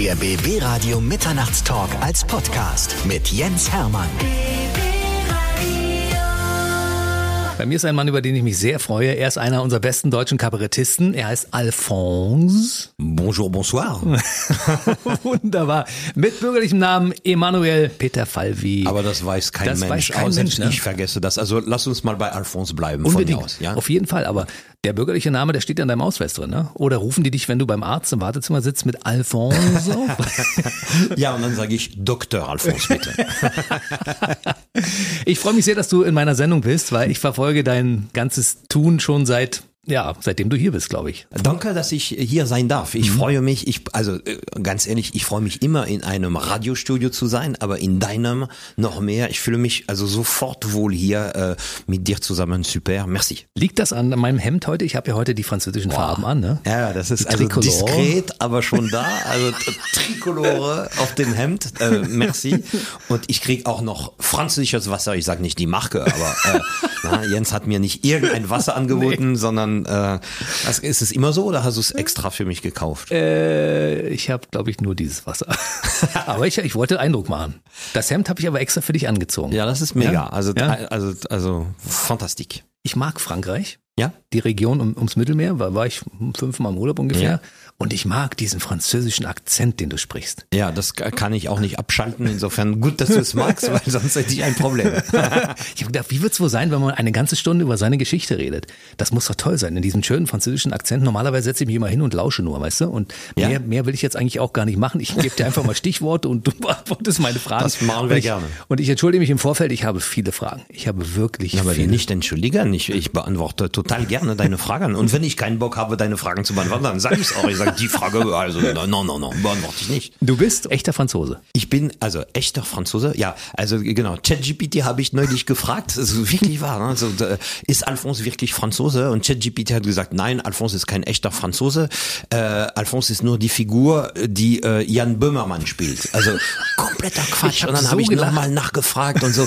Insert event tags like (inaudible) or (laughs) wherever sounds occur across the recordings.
Der BB Radio Mitternachtstalk als Podcast mit Jens Hermann. Bei mir ist ein Mann, über den ich mich sehr freue. Er ist einer unserer besten deutschen Kabarettisten. Er heißt Alphonse. Bonjour, bonsoir. (laughs) Wunderbar. Mit bürgerlichem Namen Emanuel Peter Falvi. Aber das weiß kein Das Mensch. weiß kein Außer Mensch, ne? Ich vergesse das. Also lass uns mal bei Alphonse bleiben. Unbedingt. Von mir aus, ja? Auf jeden Fall. Aber der bürgerliche Name, der steht ja in deinem Ausweis drin, ne? Oder rufen die dich, wenn du beim Arzt im Wartezimmer sitzt, mit Alphonse? (laughs) ja, und dann sage ich Dr. Alphonse, bitte. (laughs) ich freue mich sehr, dass du in meiner Sendung bist, weil ich verfolge dein ganzes Tun schon seit ja, seitdem du hier bist, glaube ich. Danke, dass ich hier sein darf. Ich mhm. freue mich, ich, also äh, ganz ehrlich, ich freue mich immer in einem Radiostudio zu sein, aber in deinem noch mehr. Ich fühle mich also sofort wohl hier äh, mit dir zusammen. Super, merci. Liegt das an meinem Hemd heute? Ich habe ja heute die französischen Boah. Farben an, ne? Ja, das ist also diskret, aber schon da. Also (laughs) Trikolore auf dem Hemd. Äh, merci. Und ich krieg auch noch französisches Wasser. Ich sage nicht die Marke, aber äh, (laughs) na, Jens hat mir nicht irgendein Wasser angeboten, nee. sondern äh, ist es immer so oder hast du es extra für mich gekauft? Äh, ich habe, glaube ich, nur dieses Wasser. (laughs) aber ich, ich wollte Eindruck machen. Das Hemd habe ich aber extra für dich angezogen. Ja, das ist mega. Ja? Also, ja? also, also fantastisch. Ich mag Frankreich. Ja. Die Region um, ums Mittelmeer, war, war ich fünfmal im Urlaub ungefähr. Ja. Und ich mag diesen französischen Akzent, den du sprichst. Ja, das kann ich auch nicht abschalten. Insofern gut, dass du es magst, weil sonst hätte ich ein Problem. (laughs) ich habe gedacht, wie wird es wohl sein, wenn man eine ganze Stunde über seine Geschichte redet? Das muss doch toll sein, in diesem schönen französischen Akzent. Normalerweise setze ich mich immer hin und lausche nur, weißt du? Und mehr, ja. mehr will ich jetzt eigentlich auch gar nicht machen. Ich gebe dir einfach mal Stichworte und du (laughs) beantwortest meine Fragen. Das machen wir und ich, gerne. Und ich entschuldige mich im Vorfeld, ich habe viele Fragen. Ich habe wirklich ja, aber viele. nicht entschuldigen. Ich, ich beantworte total gerne deine Fragen. Und wenn ich keinen Bock habe, deine Fragen zu beantworten, dann sage ich es auch. Ich sage, die Frage, also, no, no, no, beantworte ich nicht. Du bist echter Franzose. Ich bin, also, echter Franzose? Ja, also, genau. ChatGPT habe ich neulich gefragt. Ist wirklich wahr. Also, ist Alphonse wirklich Franzose? Und ChatGPT hat gesagt, nein, Alphonse ist kein echter Franzose. Äh, Alphonse ist nur die Figur, die äh, Jan Böhmermann spielt. Also, kompletter Quatsch. Und dann so habe ich nochmal nachgefragt und so.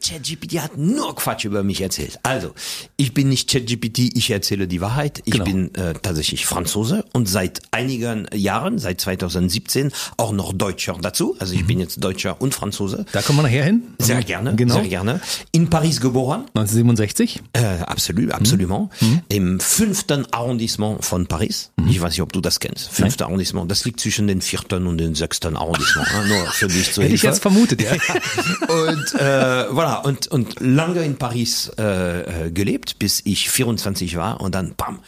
ChatGPT hat nur Quatsch über mich erzählt. Also, ich bin nicht ChatGPT, ich erzähle die Wahrheit. Ich genau. bin äh, tatsächlich Franzose und seit einigen Jahren, seit 2017, auch noch Deutscher dazu. Also ich mhm. bin jetzt Deutscher und Franzose. Da kommen wir nachher hin. Sehr gerne, genau. sehr gerne. In Paris geboren. 1967? Äh, absolut, absolut. Mhm. Im fünften Arrondissement von Paris. Mhm. Ich weiß nicht, ob du das kennst. Fünfte. Arrondissement. Das liegt zwischen den vierten und den sechsten Arrondissement. Nur für dich zur (laughs) Hätte ich jetzt vermutet, (laughs) ja. und äh, voilà, und, und lange in Paris äh, gelebt, bis ich 24 war und dann bam,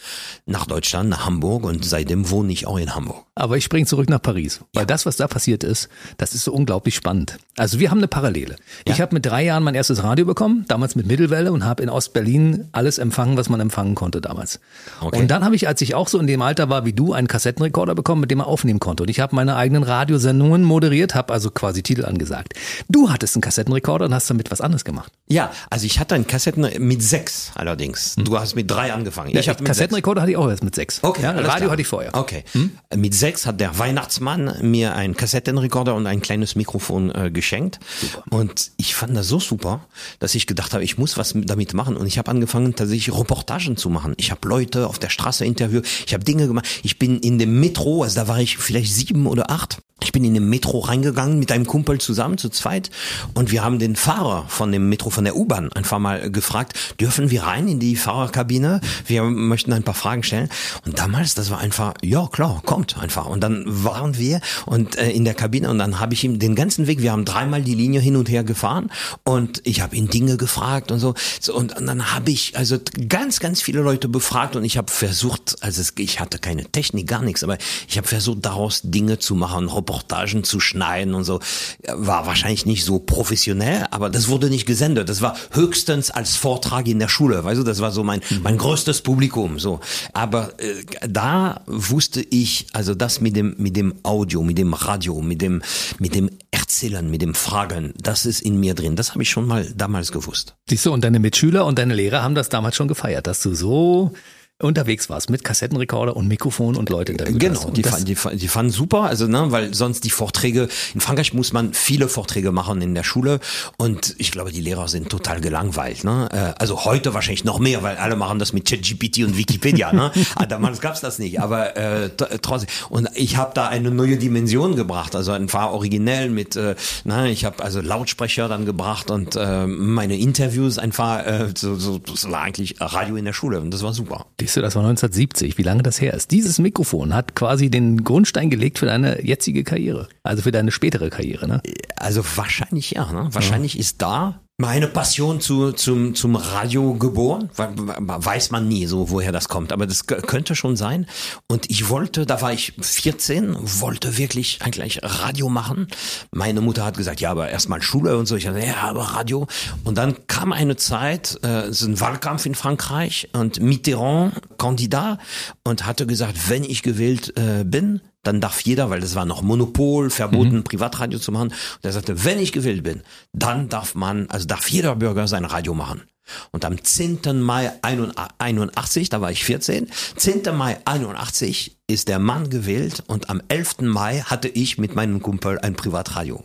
nach Deutschland, nach Hamburg und seitdem wohne ich auch in Hamburg. Aber ich springe zurück nach Paris, weil ja. das, was da passiert ist, das ist so unglaublich spannend. Also wir haben eine Parallele. Ja. Ich habe mit drei Jahren mein erstes Radio bekommen, damals mit Mittelwelle und habe in Ostberlin alles empfangen, was man empfangen konnte damals. Okay. Und dann habe ich, als ich auch so in dem Alter war wie du, einen Kassettenrekorder bekommen, mit dem man aufnehmen konnte. Und ich habe meine eigenen Radiosendungen moderiert, habe also quasi Titel angesagt. Du hattest einen Kassettenrekorder und hast damit was anderes gemacht. Ja, also ich hatte einen Kassetten mit sechs allerdings. Hm. Du hast mit drei angefangen. Ich ja, Kassettenrekorder hatte ich auch erst mit sechs. Okay, ja, Radio klar. hatte ich vorher. Okay. Hm? Mit sechs hat der Weihnachtsmann mir einen Kassettenrekorder und ein kleines Mikrofon äh, geschenkt. Super. Und ich fand das so super, dass ich gedacht habe, ich muss was damit machen. Und ich habe angefangen, tatsächlich Reportagen zu machen. Ich habe Leute auf der Straße interviewt. Ich habe Dinge gemacht. Ich bin in dem Metro, also da war ich vielleicht sieben oder acht. Ich bin in den Metro reingegangen mit einem Kumpel zusammen, zu zweit. Und wir haben den Fahrer von dem Metro, von der U-Bahn, einfach mal gefragt, dürfen wir rein in die Fahrerkabine? Wir möchten ein paar Fragen stellen. Und damals, das war einfach, ja klar, kommt einfach. Und dann waren wir und äh, in der Kabine und dann habe ich ihm den ganzen Weg, wir haben dreimal die Linie hin und her gefahren und ich habe ihn Dinge gefragt und so. so und, und dann habe ich also ganz, ganz viele Leute befragt und ich habe versucht, also es, ich hatte keine Technik, gar nichts, aber ich habe versucht, daraus Dinge zu machen, Reportagen zu schneiden und so. War wahrscheinlich nicht so professionell, aber das wurde nicht gesendet. Das war höchstens als Vortrag in der Schule, weißt du, das war so mein, mein größtes Publikum, so. Aber äh, da wusste ich, also das mit dem, mit dem Audio, mit dem Radio, mit dem, mit dem Erzählen, mit dem Fragen, das ist in mir drin. Das habe ich schon mal damals gewusst. Siehst du, und deine Mitschüler und deine Lehrer haben das damals schon gefeiert, dass du so unterwegs warst mit Kassettenrekorder und Mikrofon und Leute interviewt Genau, die, fanden, die, die fanden super, also ne, weil sonst die Vorträge, in Frankreich muss man viele Vorträge machen in der Schule und ich glaube, die Lehrer sind total gelangweilt. Ne? Äh, Also heute wahrscheinlich noch mehr, weil alle machen das mit ChatGPT und Wikipedia. ne? (laughs) Ah, Damals gab's das nicht, aber äh, trotzdem. Und ich habe da eine neue Dimension gebracht, also ein paar originell mit, äh, na, ich habe also Lautsprecher dann gebracht und äh, meine Interviews einfach, äh, so, so, das war eigentlich Radio in der Schule und das war super. Siehst du, das war 1970, wie lange das her ist. Dieses Mikrofon hat quasi den Grundstein gelegt für deine jetzige Karriere, also für deine spätere Karriere. Ne? Also wahrscheinlich ja, ne? Wahrscheinlich ist da meine Passion zu, zum, zum Radio geboren. Weiß man nie so, woher das kommt. Aber das könnte schon sein. Und ich wollte, da war ich 14, wollte wirklich eigentlich Radio machen. Meine Mutter hat gesagt, ja, aber erstmal Schule und so. Ich dachte, ja, aber Radio. Und dann kam eine Zeit, äh, so ein Wahlkampf in Frankreich und Mitterrand Kandidat und hatte gesagt, wenn ich gewählt äh, bin, dann darf jeder, weil das war noch Monopol, verboten, Privatradio zu machen. Und er sagte, wenn ich gewählt bin, dann darf man, also darf jeder Bürger sein Radio machen. Und am 10. Mai 81, da war ich 14, 10. Mai 81 ist der Mann gewählt und am 11. Mai hatte ich mit meinem Kumpel ein Privatradio.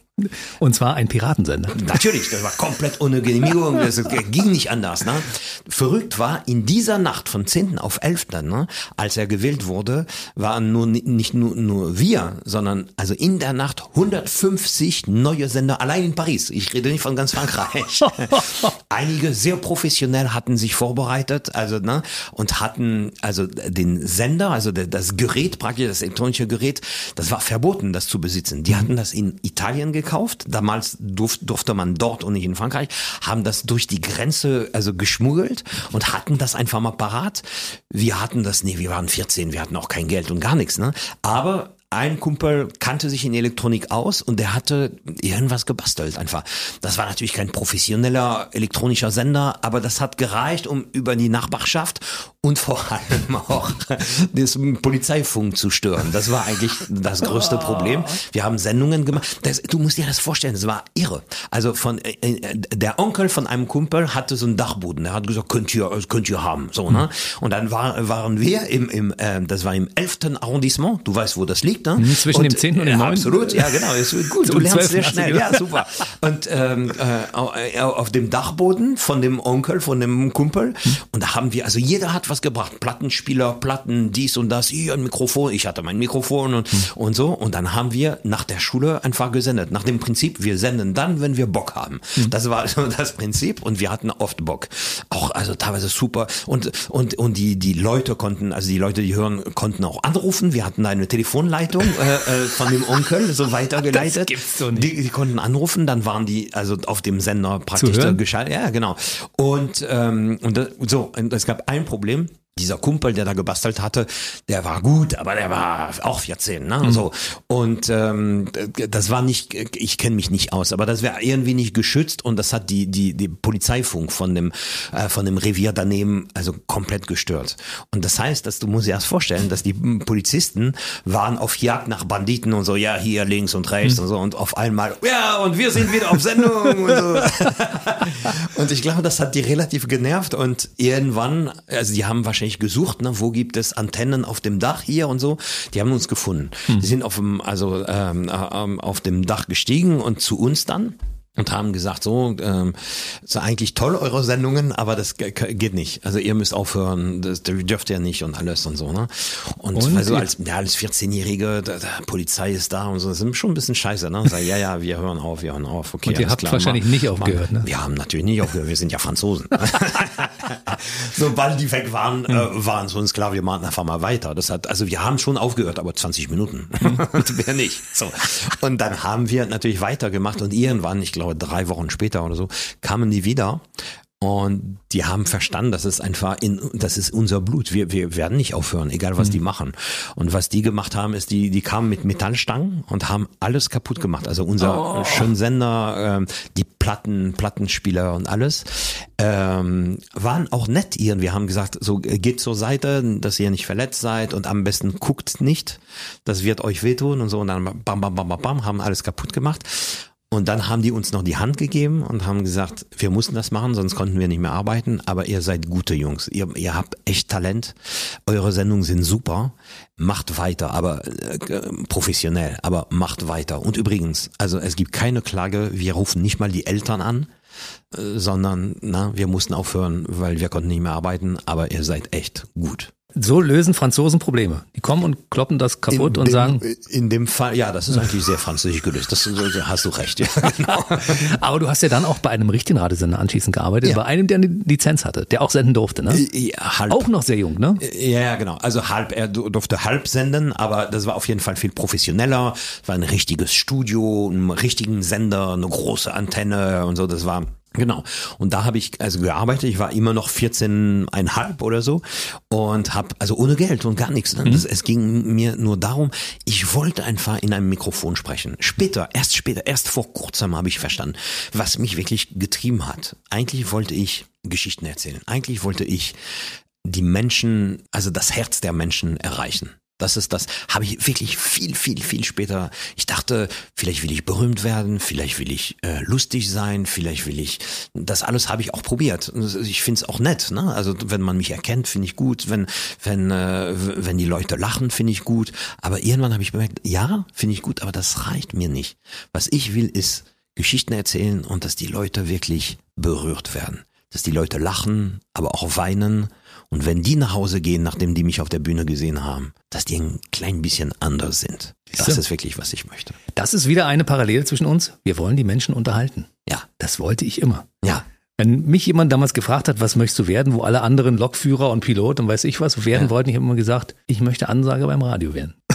Und zwar ein Piratensender. Natürlich, das war komplett ohne Genehmigung, das ging nicht anders. Ne? Verrückt war, in dieser Nacht von 10. auf 11., ne, als er gewählt wurde, waren nur nicht nur, nur wir, sondern also in der Nacht 150 neue Sender allein in Paris. Ich rede nicht von ganz Frankreich. (laughs) Einige sehr professionell hatten sich vorbereitet, also ne, und hatten also den Sender, also das Gerät praktisch, das elektronische Gerät, das war verboten, das zu besitzen. Die hatten das in Italien gekauft. Damals durf, durfte man dort und nicht in Frankreich, haben das durch die Grenze also geschmuggelt und hatten das einfach mal parat. Wir hatten das, nee, wir waren 14, wir hatten auch kein Geld und gar nichts, ne? Aber ein Kumpel kannte sich in Elektronik aus und der hatte irgendwas gebastelt einfach. Das war natürlich kein professioneller elektronischer Sender, aber das hat gereicht, um über die Nachbarschaft und vor allem auch das Polizeifunk zu stören. Das war eigentlich das größte Problem. Wir haben Sendungen gemacht. Das, du musst dir das vorstellen, das war irre. Also von äh, äh, der Onkel von einem Kumpel hatte so einen Dachboden. Er hat gesagt, könnt ihr, äh, könnt ihr haben, so ne. Und dann war, waren wir im, im äh, das war im 11. Arrondissement. Du weißt, wo das liegt, ne? Zwischen dem 10. und dem ja, 9.. Absolut, ja genau. Ist gut. (laughs) Du Und lernst 12. sehr schnell. Ja, super. Und ähm, äh, äh, auf dem Dachboden von dem Onkel, von dem Kumpel. Und da haben wir, also jeder hat was gebracht. Plattenspieler, Platten, dies und das, hier ein Mikrofon. Ich hatte mein Mikrofon und, und so. Und dann haben wir nach der Schule einfach gesendet. Nach dem Prinzip, wir senden dann, wenn wir Bock haben. Das war so (laughs) das Prinzip und wir hatten oft Bock. Auch, also teilweise super. Und, und, und die, die Leute konnten, also die Leute, die hören, konnten auch anrufen. Wir hatten eine Telefonleitung äh, äh, von dem Onkel so (laughs) weitergeleitet. Das gibt's doch nicht. Die, die konnten anrufen, dann waren die also auf dem Sender praktisch geschaltet. Ja, genau. Und, ähm, und das, so, und es gab ein Problem. Dieser Kumpel, der da gebastelt hatte, der war gut, aber der war auch 14, ne? Mhm. So. Und ähm, das war nicht, ich kenne mich nicht aus, aber das wäre irgendwie nicht geschützt und das hat die, die, die Polizeifunk von dem, äh, von dem Revier daneben also komplett gestört. Und das heißt, dass du musst dir erst vorstellen, dass die Polizisten waren auf Jagd nach Banditen und so, ja, hier links und rechts Mhm. und so und auf einmal, ja, und wir sind wieder auf Sendung und so. (laughs) Und ich glaube, das hat die relativ genervt und irgendwann, also die haben wahrscheinlich gesucht, ne, wo gibt es Antennen auf dem Dach hier und so. Die haben uns gefunden. Die sind auf dem, also ähm, äh, ähm, auf dem Dach gestiegen und zu uns dann und haben gesagt, so, ähm, ist eigentlich toll eure Sendungen, aber das ge- ge- geht nicht. Also ihr müsst aufhören, das dürft ihr nicht und alles und so, ne? Und, Und also als, ja, als 14-Jährige, da, da, Polizei ist da und so, das ist schon ein bisschen scheiße, ne? Sag, ja, ja, wir hören auf, wir hören auf, okay. Und ihr habt klar, wahrscheinlich mach- nicht aufgehört, mach- ne? Wir haben natürlich nicht aufgehört, wir sind ja Franzosen. (laughs) Sobald die weg waren, äh, waren es uns klar, wir machen einfach mal weiter. Das hat, also wir haben schon aufgehört, aber 20 Minuten. (laughs) Mehr nicht. So. Und dann haben wir natürlich weitergemacht und irgendwann, ich glaube drei Wochen später oder so, kamen die wieder. Und die haben verstanden, das ist einfach in, das ist unser Blut. Wir, wir werden nicht aufhören, egal was die machen. Und was die gemacht haben, ist, die, die kamen mit Metallstangen und haben alles kaputt gemacht. Also unser Schönsender, ähm, die Platten, Plattenspieler und alles, ähm, waren auch nett ihren. Wir haben gesagt, so äh, geht zur Seite, dass ihr nicht verletzt seid und am besten guckt nicht. Das wird euch wehtun und so. Und dann bam, bam, bam, bam, bam, haben alles kaputt gemacht. Und dann haben die uns noch die Hand gegeben und haben gesagt, wir mussten das machen, sonst konnten wir nicht mehr arbeiten, aber ihr seid gute Jungs. Ihr, ihr habt echt Talent. Eure Sendungen sind super. Macht weiter, aber äh, professionell, aber macht weiter. Und übrigens, also es gibt keine Klage, wir rufen nicht mal die Eltern an, äh, sondern na, wir mussten aufhören, weil wir konnten nicht mehr arbeiten, aber ihr seid echt gut. So lösen Franzosen Probleme. Die kommen und kloppen das kaputt in und dem, sagen. In dem Fall, ja, das ist eigentlich sehr französisch gelöst. Das, da hast du recht, ja. (laughs) Genau. Aber du hast ja dann auch bei einem richtigen Radiosender anschließend gearbeitet, Ja. bei einem, der eine Lizenz hatte, der auch senden durfte, ne? Ja, halb. Auch noch sehr jung, ne? Ja, ja, genau. Also halb, er du- durfte halb senden, aber das war auf jeden Fall viel professioneller. Es war ein richtiges Studio, einen richtigen Sender, eine große Antenne und so. Das war Genau. Und da habe ich also gearbeitet. Ich war immer noch 14,5 oder so und habe also ohne Geld und gar nichts. Ne? Das, es ging mir nur darum, ich wollte einfach in einem Mikrofon sprechen. Später, erst später, erst vor kurzem habe ich verstanden, was mich wirklich getrieben hat. Eigentlich wollte ich Geschichten erzählen. Eigentlich wollte ich die Menschen, also das Herz der Menschen erreichen. Das ist das, habe ich wirklich viel, viel, viel später. Ich dachte, vielleicht will ich berühmt werden, vielleicht will ich äh, lustig sein, vielleicht will ich. Das alles habe ich auch probiert. Ich finde es auch nett. Ne? Also wenn man mich erkennt, finde ich gut. Wenn wenn äh, wenn die Leute lachen, finde ich gut. Aber irgendwann habe ich bemerkt, ja, finde ich gut, aber das reicht mir nicht. Was ich will, ist Geschichten erzählen und dass die Leute wirklich berührt werden. Dass die Leute lachen, aber auch weinen. Und wenn die nach Hause gehen, nachdem die mich auf der Bühne gesehen haben, dass die ein klein bisschen anders sind. Das ist wirklich, was ich möchte. Das ist wieder eine Parallele zwischen uns. Wir wollen die Menschen unterhalten. Ja, Das wollte ich immer. ja, Wenn mich jemand damals gefragt hat, was möchtest du werden, wo alle anderen Lokführer und Pilot und weiß ich was werden Ja. wollten, ich habe immer gesagt, ich möchte Ansage beim Radio werden. (laughs)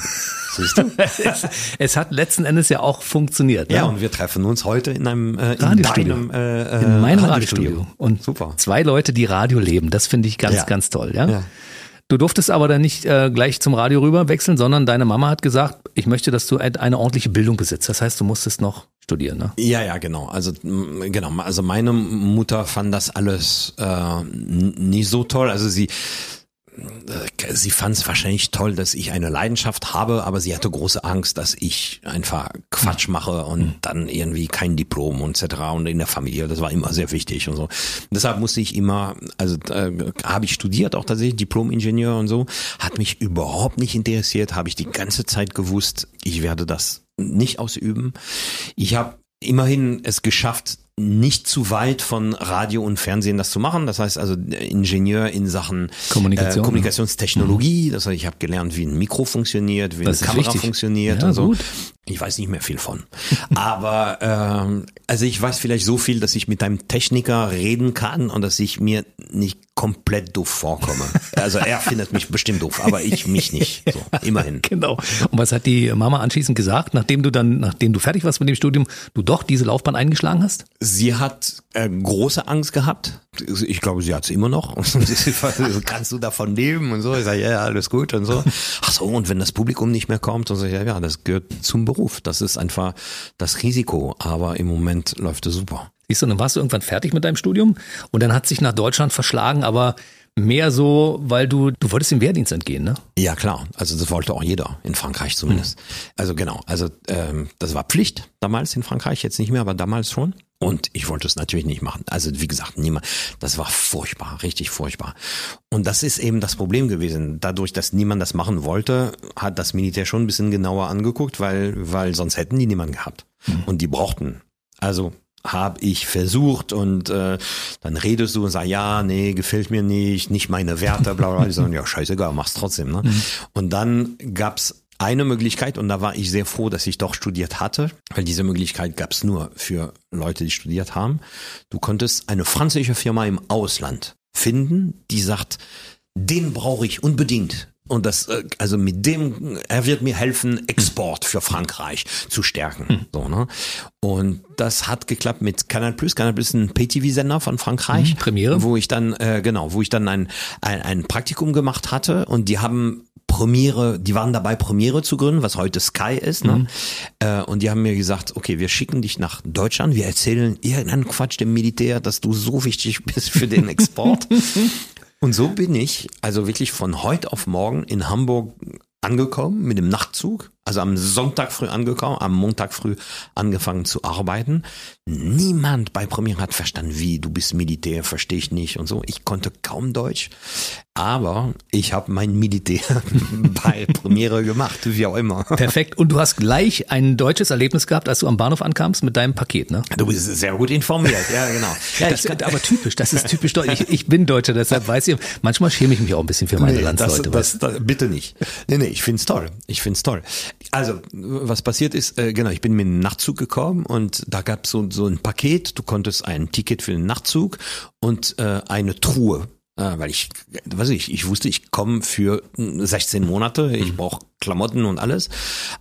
siehst du? (laughs) es, es hat letzten Endes ja auch funktioniert. Ne? ja, und wir treffen uns heute in einem äh, in Radiostudio. deinem äh, äh, in meinem Radiostudio. Und Super. zwei Leute, die Radio leben. Das finde ich ganz, Ja. ganz toll. Ja? Ja. Du durftest aber dann nicht äh, gleich zum Radio rüber wechseln, sondern deine Mama hat gesagt, ich möchte, dass du ein- eine ordentliche Bildung besitzt. Das heißt, du musstest noch studieren. Ne? Ja, ja, genau. Also genau. Also meine Mutter fand das alles äh, nicht so toll. Also sie sie fand es wahrscheinlich toll, dass ich eine Leidenschaft habe, aber sie hatte große Angst, dass ich einfach Quatsch mache und dann irgendwie kein Diplom und etc. Und in der Familie, das war immer sehr wichtig und so. Deshalb musste ich immer, also äh, habe ich studiert, auch tatsächlich Diplom-Ingenieur und so, hat mich überhaupt nicht interessiert, habe ich die ganze Zeit gewusst, ich werde das nicht ausüben. Ich habe immerhin es geschafft, nicht zu weit von Radio und Fernsehen das zu machen. Das heißt also Ingenieur in Sachen Kommunikation. äh, Kommunikationstechnologie. Das heißt, ich habe gelernt, wie ein Mikro funktioniert, wie Das eine Kamera wichtig. funktioniert Ja, und so. gut. Ich weiß nicht mehr viel von. (laughs) Aber ähm, also ich weiß vielleicht so viel, dass ich mit einem Techniker reden kann und dass ich mir nicht komplett doof vorkomme. (laughs) Also er findet mich bestimmt doof, aber ich mich nicht. So, immerhin. (laughs) Genau. Und was hat die Mama anschließend gesagt, nachdem du dann, nachdem du fertig warst mit dem Studium, du doch diese Laufbahn eingeschlagen hast? Sie hat äh, große Angst gehabt. Ich glaube, sie hat es immer noch. (laughs) (laughs) Kannst du davon leben und so? Ich sage, ja, ja, alles gut und so. Ach so, und wenn das Publikum nicht mehr kommt, und so, ja, ja, das gehört zum Beruf. Das ist einfach das Risiko. Aber im Moment läuft es super. Siehst du, dann warst du irgendwann fertig mit deinem Studium und dann hat sich nach Deutschland verschlagen, aber mehr so, weil du, du wolltest dem Wehrdienst entgehen, ne? Ja, klar. Also das wollte auch jeder, in Frankreich zumindest. Also genau, also ähm, das war Pflicht damals in Frankreich, jetzt nicht mehr, aber damals schon. Und ich wollte es natürlich nicht machen. Also wie gesagt, niemand. Das war furchtbar, richtig furchtbar. Und das ist eben das Problem gewesen. Dadurch, dass niemand das machen wollte, hat das Militär schon ein bisschen genauer angeguckt, weil, weil sonst hätten die niemanden gehabt. Und die brauchten. Also habe ich versucht und äh, dann redest du und sagst, ja, nee, gefällt mir nicht, nicht meine Werte, bla bla. Die sagen, (laughs) ja, scheißegal, mach's trotzdem. Ne? Und dann gab's eine Möglichkeit und da war ich sehr froh, dass ich doch studiert hatte, weil diese Möglichkeit gab's nur für Leute, die studiert haben. Du konntest eine französische Firma im Ausland finden, die sagt, den brauche ich unbedingt. Und das, äh, also mit dem, er wird mir helfen, Export für Frankreich zu stärken. So, ne? Und das hat geklappt mit Canal Plus. Canal Plus ist ein Pay-TV-Sender von Frankreich. Mhm, Premiere. Wo ich dann, äh, genau, wo ich dann ein, ein, ein Praktikum gemacht hatte und die haben Premiere, die waren dabei, Premiere zu gründen, was heute Sky ist. Ne? Äh, und die haben mir gesagt, okay, wir schicken dich nach Deutschland, wir erzählen irgendeinen Quatsch dem Militär, dass du so wichtig (laughs) bist für den Export. (laughs) Und so bin ich also wirklich von heute auf morgen in Hamburg angekommen mit dem Nachtzug, also am Sonntag früh angekommen, am Montag früh angefangen zu arbeiten. Niemand bei Premiere hat verstanden, wie du bist Militär, verstehe ich nicht und so. Ich konnte kaum Deutsch, aber ich habe mein Militär (laughs) bei Premiere gemacht, wie auch immer. Perfekt. Und du hast gleich ein deutsches Erlebnis gehabt, als du am Bahnhof ankamst mit deinem Paket, ne? Du bist sehr gut informiert, ja genau. (laughs) Ja, das ist aber typisch, das ist typisch deutsch. Ich, ich bin Deutscher, deshalb weiß ich, manchmal schäme ich mich auch ein bisschen für meine nee, Landsleute. Das, das, bitte nicht. Nee, nee, ich find's toll. Ich find's toll. Also, was passiert ist, äh, genau, ich bin mit einem Nachtzug gekommen und da gab's so, so ein Paket, du konntest ein Ticket für den Nachtzug und äh, eine Truhe äh, weil ich, weiß ich, ich wusste, ich komme für 16 Monate, ich mhm. brauche Klamotten und alles.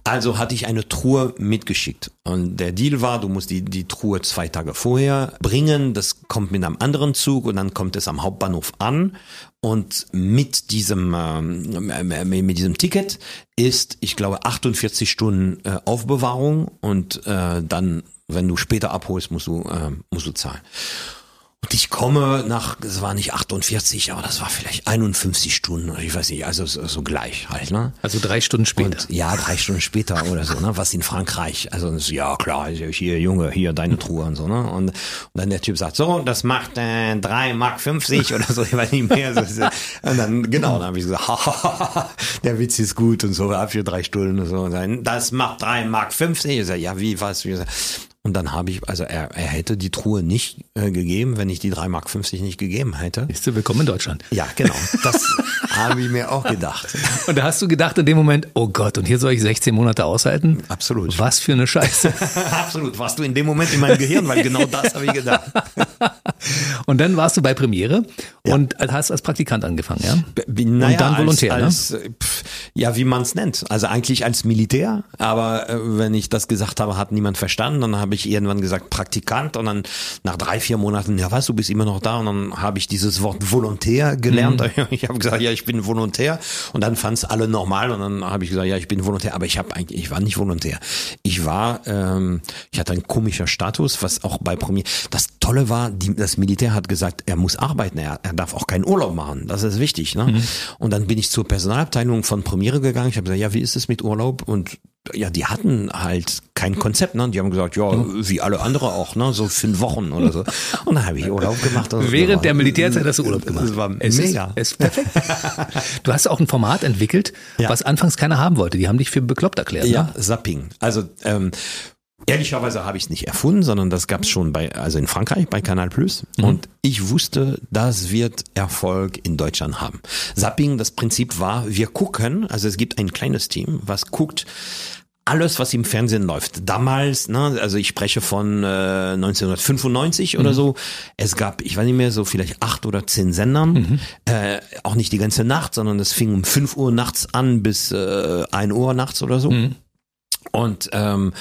Also hatte ich eine Truhe mitgeschickt. Und der Deal war, du musst die, die Truhe zwei Tage vorher bringen, das kommt mit einem anderen Zug und dann kommt es am Hauptbahnhof an. Und mit diesem, äh, mit diesem Ticket ist, ich glaube, 48 Stunden äh, Aufbewahrung und äh, dann, wenn du später abholst, musst du, äh, musst du zahlen. Und ich komme nach, es war nicht 48, aber das war vielleicht 51 Stunden, ich weiß nicht, also so, so gleich halt, ne? Also drei Stunden später. Und, ja, drei Stunden später oder so, ne? Was in Frankreich, also ja klar, hier Junge, hier deine Truhe und so, ne? Und, und dann der Typ sagt, so, das macht äh, 3 Mark 50 oder so, ich weiß nicht mehr. und dann, genau, dann habe ich gesagt, (laughs) der Witz ist gut und so, ab für drei Stunden und so. Und dann, das macht 3 Mark 50. Ich sag, ja, wie, was? Und dann habe ich, also er, er hätte die Truhe nicht äh, gegeben, wenn ich die 3,50 Mark nicht gegeben hätte. Ist du willkommen in Deutschland. Ja, genau. Das (laughs) habe ich mir auch gedacht. Und da hast du gedacht in dem Moment, oh Gott, und hier soll ich 16 Monate aushalten? Absolut. Was für eine Scheiße. (laughs) Absolut. Warst du in dem Moment in meinem Gehirn, weil genau das habe ich gedacht. (laughs) (laughs) und dann warst du bei Premiere ja. und hast als Praktikant angefangen, ja? B naja, und dann Volontär, als, ne? als, pf, ja, wie man es nennt. Also eigentlich als Militär, aber äh, wenn ich das gesagt habe, hat niemand verstanden. Dann habe ich irgendwann gesagt Praktikant und dann nach drei, vier Monaten, ja was, du bist immer noch da und dann habe ich dieses Wort Volontär gelernt. Mhm. (laughs) Ich habe gesagt, ja, ich bin Volontär und dann fand es alle normal und dann habe ich gesagt, ja, ich bin Volontär, aber ich habe eigentlich, ich war nicht Volontär. Ich war, ähm, ich hatte einen komischen Status, was auch bei Premier, das Tolle war, die, das Militär hat gesagt, er muss arbeiten, er, er darf auch keinen Urlaub machen, das ist wichtig. Ne? Mhm. Und dann bin ich zur Personalabteilung von Premiere gegangen, ich habe gesagt, ja, wie ist es mit Urlaub und ja, die hatten halt kein Konzept, ne? Die haben gesagt, ja, wie alle andere auch, ne? So fünf Wochen oder so. Und dann habe ich Urlaub gemacht. Während der Militärzeit hast du Urlaub gemacht. Das war es mega. Ist, ist perfekt. Du hast auch ein Format entwickelt, ja. was anfangs keiner haben wollte. Die haben dich für bekloppt erklärt. Ja, ne? Zapping. Also ähm, Ehrlicherweise habe ich es nicht erfunden, sondern das gab es schon bei, also in Frankreich bei Canal Plus. Mhm. Und ich wusste, das wird Erfolg in Deutschland haben. Zapping, das Prinzip war, wir gucken, also es gibt ein kleines Team, was guckt, alles, was im Fernsehen läuft. Damals, ne, also ich spreche von äh, 1995 mhm. oder so. Es gab, ich weiß nicht mehr, so vielleicht acht oder zehn Sendern. Mhm. Äh, auch nicht die ganze Nacht, sondern es fing um fünf Uhr nachts an bis äh, ein Uhr nachts oder so. Mhm. Und, ähm,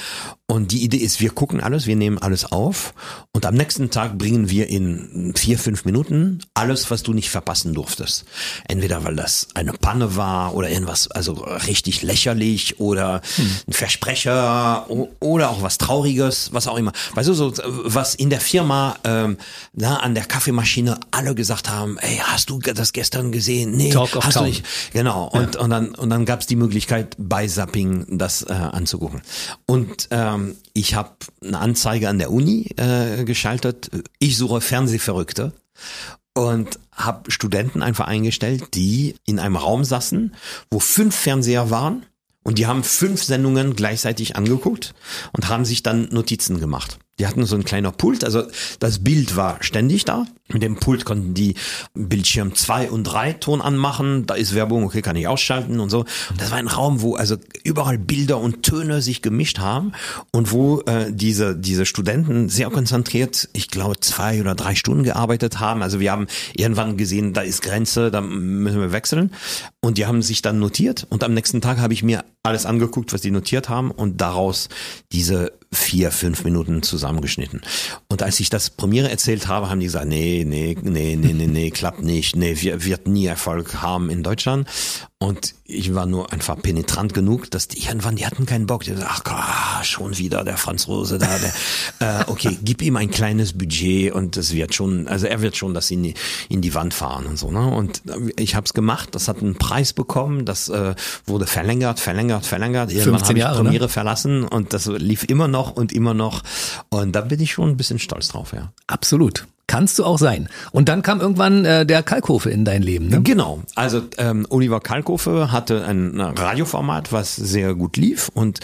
und die Idee ist, wir gucken alles, wir nehmen alles auf und am nächsten Tag bringen wir in vier, fünf Minuten alles, was du nicht verpassen durftest. Entweder weil das eine Panne war oder irgendwas, also richtig lächerlich oder hm. ein Versprecher oder auch was Trauriges, was auch immer. Weißt du, so was in der Firma ähm, da an der Kaffeemaschine alle gesagt haben, ey, hast du das gestern gesehen? Nee, Talk hast du nicht. Genau. Und, ja. und dann, und dann gab es die Möglichkeit, bei Zapping das äh, anzugucken. Und ähm, ich habe eine Anzeige an der Uni äh, geschaltet. Ich suche Fernsehverrückte und habe Studenten einfach eingestellt, die in einem Raum saßen, wo fünf Fernseher waren und die haben fünf Sendungen gleichzeitig angeguckt und haben sich dann Notizen gemacht. Die hatten so ein kleiner Pult, also das Bild war ständig da. Mit dem Pult konnten die Bildschirm zwei und drei Ton anmachen. Da ist Werbung, okay, kann ich ausschalten und so. Das war ein Raum, wo also überall Bilder und Töne sich gemischt haben und wo äh, diese diese Studenten sehr konzentriert, ich glaube zwei oder drei Stunden gearbeitet haben. Also wir haben irgendwann gesehen, da ist Grenze, da müssen wir wechseln. Und die haben sich dann notiert und am nächsten Tag habe ich mir alles angeguckt, was die notiert haben und daraus diese vier, fünf Minuten zusammengeschnitten. Und als ich das Premiere erzählt habe, haben die gesagt, nee, nee, nee, nee, nee, nee, klappt nicht, nee, wir, wird nie Erfolg haben in Deutschland. Und ich war nur einfach penetrant genug, dass die irgendwann, die hatten keinen Bock. Die sagten, ach schon wieder der Franzose da. Der, äh, okay, gib ihm ein kleines Budget und es wird schon, also er wird schon das in die, in die Wand fahren und so. Ne? Und ich habe es gemacht, das hat einen Preis bekommen, das äh, wurde verlängert, verlängert, verlängert. Irgendwann 15 habe ich Jahre, Premiere ne? verlassen und das lief immer noch und immer noch. Und da bin ich schon ein bisschen stolz drauf, ja. Absolut. Kannst du auch sein. Und dann kam irgendwann äh, der Kalkofe in dein Leben. Ne? Genau. Also ähm, Oliver Kalkofe hatte ein Radioformat, was sehr gut lief und